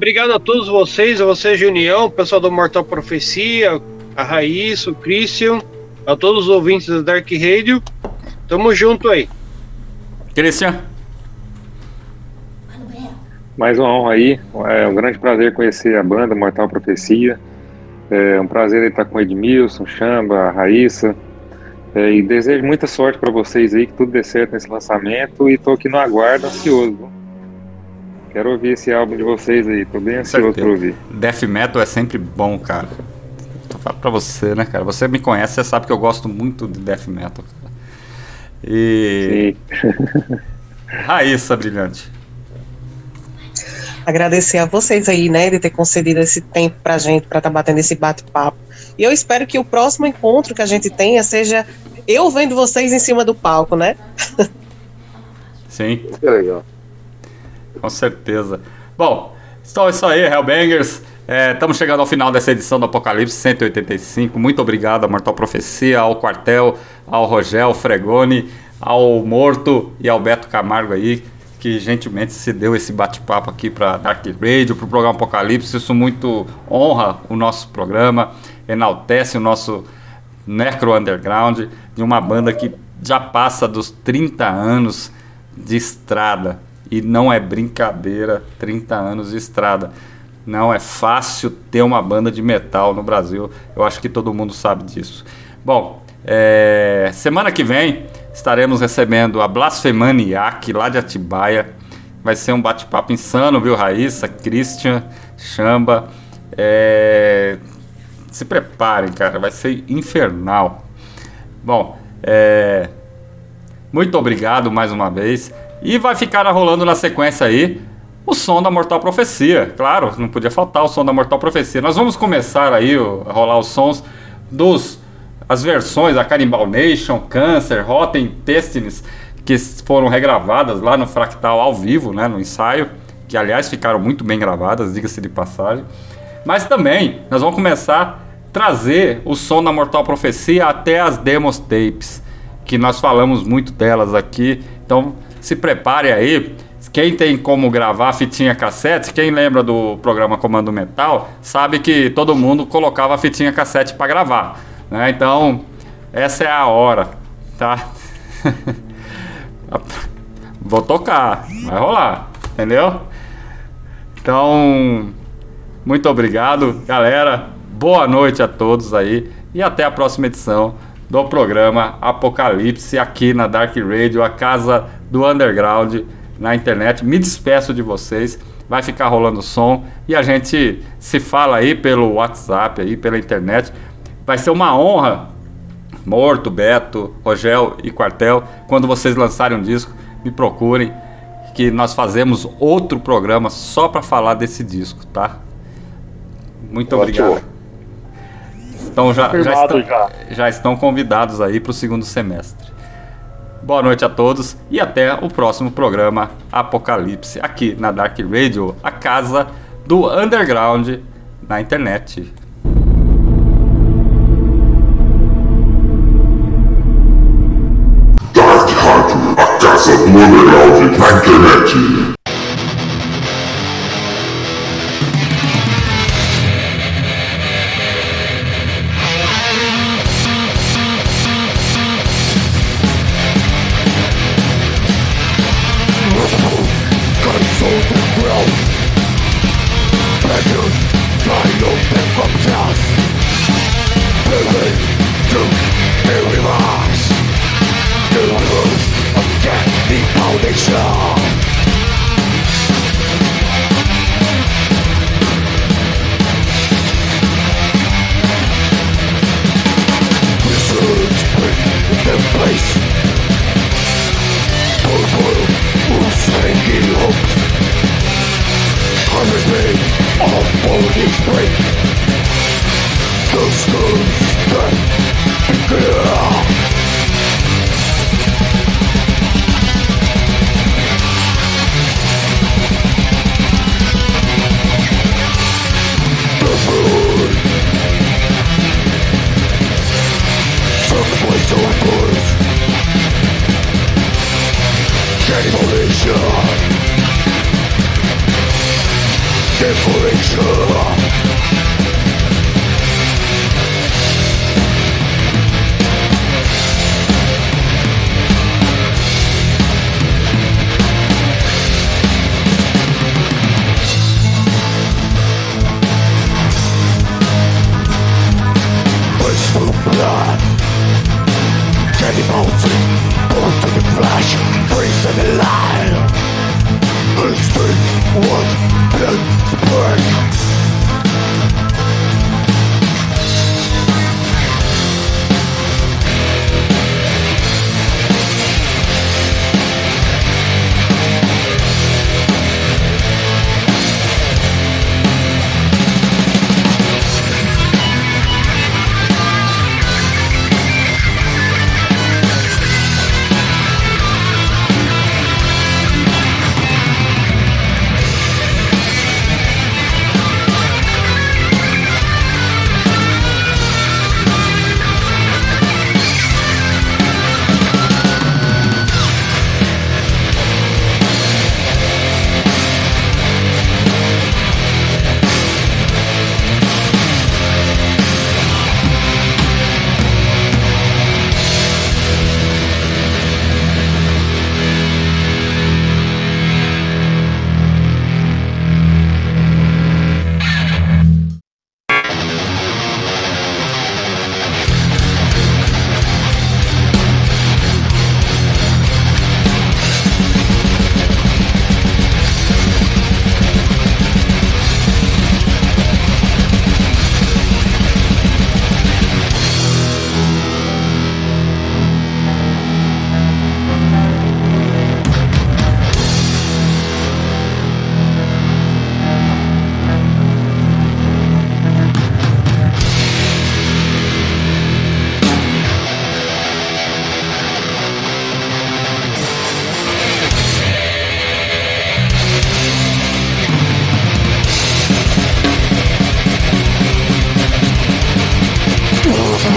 Obrigado a todos vocês, a você, Junião, o pessoal do Mortal Profecia, a Raíssa, o Christian, a todos os ouvintes da Dark Radio. Tamo junto aí.
Christian.
Mais uma honra aí. É um grande prazer conhecer a banda Mortal Profecia. É um prazer estar com o Edmilson, Chamba, a Raíssa. É, e desejo muita sorte para vocês aí, que tudo dê certo nesse lançamento. E tô aqui no aguardo, ansioso. Quero ouvir esse álbum de vocês aí, tô bem ansioso pra ouvir.
Death Metal é sempre bom, cara. Tô falando pra você, né, cara? Você me conhece, você sabe que eu gosto muito de Death Metal. Cara. E. Sim. Raíssa Brilhante.
Agradecer a vocês aí, né, de ter concedido esse tempo pra gente, pra estar tá batendo esse bate-papo. E eu espero que o próximo encontro que a gente tenha seja eu vendo vocês em cima do palco, né?
Sim. Que legal. Com certeza. Bom, então é isso aí, Hellbangers. Estamos é, chegando ao final dessa edição do Apocalipse 185. Muito obrigado a Mortal Profecia, ao Quartel, ao Rogel Fregoni, ao Morto e ao Beto Camargo aí, que gentilmente se deu esse bate-papo aqui para Dark Radio, para o programa Apocalipse. Isso muito honra o nosso programa, enaltece o nosso Necro Underground, de uma banda que já passa dos 30 anos de estrada. E não é brincadeira 30 anos de estrada. Não é fácil ter uma banda de metal no Brasil. Eu acho que todo mundo sabe disso. Bom, é, semana que vem estaremos recebendo a Blasfemaniac lá de Atibaia. Vai ser um bate-papo insano, viu, Raíssa, Christian, Chamba. É, se preparem, cara, vai ser infernal. Bom, é, muito obrigado mais uma vez. E vai ficar rolando na sequência aí o som da Mortal Profecia. Claro, não podia faltar o som da Mortal Profecia. Nós vamos começar aí a rolar os sons dos as versões da Cannibal Nation, Cancer, Rotten Intestines, que foram regravadas lá no Fractal ao vivo, né, no ensaio, que aliás ficaram muito bem gravadas, diga-se de passagem. Mas também nós vamos começar a trazer o som da Mortal Profecia até as demos tapes, que nós falamos muito delas aqui. Então se prepare aí quem tem como gravar fitinha cassete, quem lembra do programa Comando Metal, sabe que todo mundo colocava fitinha cassete para gravar. Né? Então, essa é a hora, tá? Vou tocar, vai rolar, entendeu? Então, muito obrigado, galera. Boa noite a todos aí e até a próxima edição do programa Apocalipse aqui na Dark Radio, a casa do underground na internet. Me despeço de vocês. Vai ficar rolando som e a gente se fala aí pelo WhatsApp aí, pela internet. Vai ser uma honra Morto, Beto, Rogel e Quartel, quando vocês lançarem um disco, me procurem que nós fazemos outro programa só para falar desse disco, tá? Muito Ótimo. obrigado. Então já, já, estão, já. já estão convidados aí para o segundo semestre. Boa noite a todos e até o próximo programa Apocalipse, aqui na Dark Radio, a casa do underground na internet.
Dark Radio, a casa do underground na internet.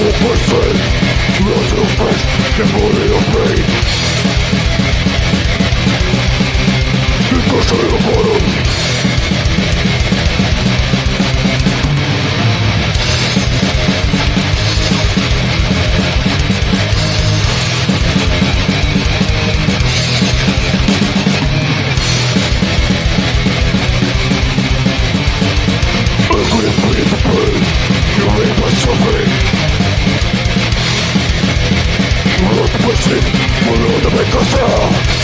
to person Lost your face, body of pain I bottom couldn't the pain You made my
suffering Morada per casa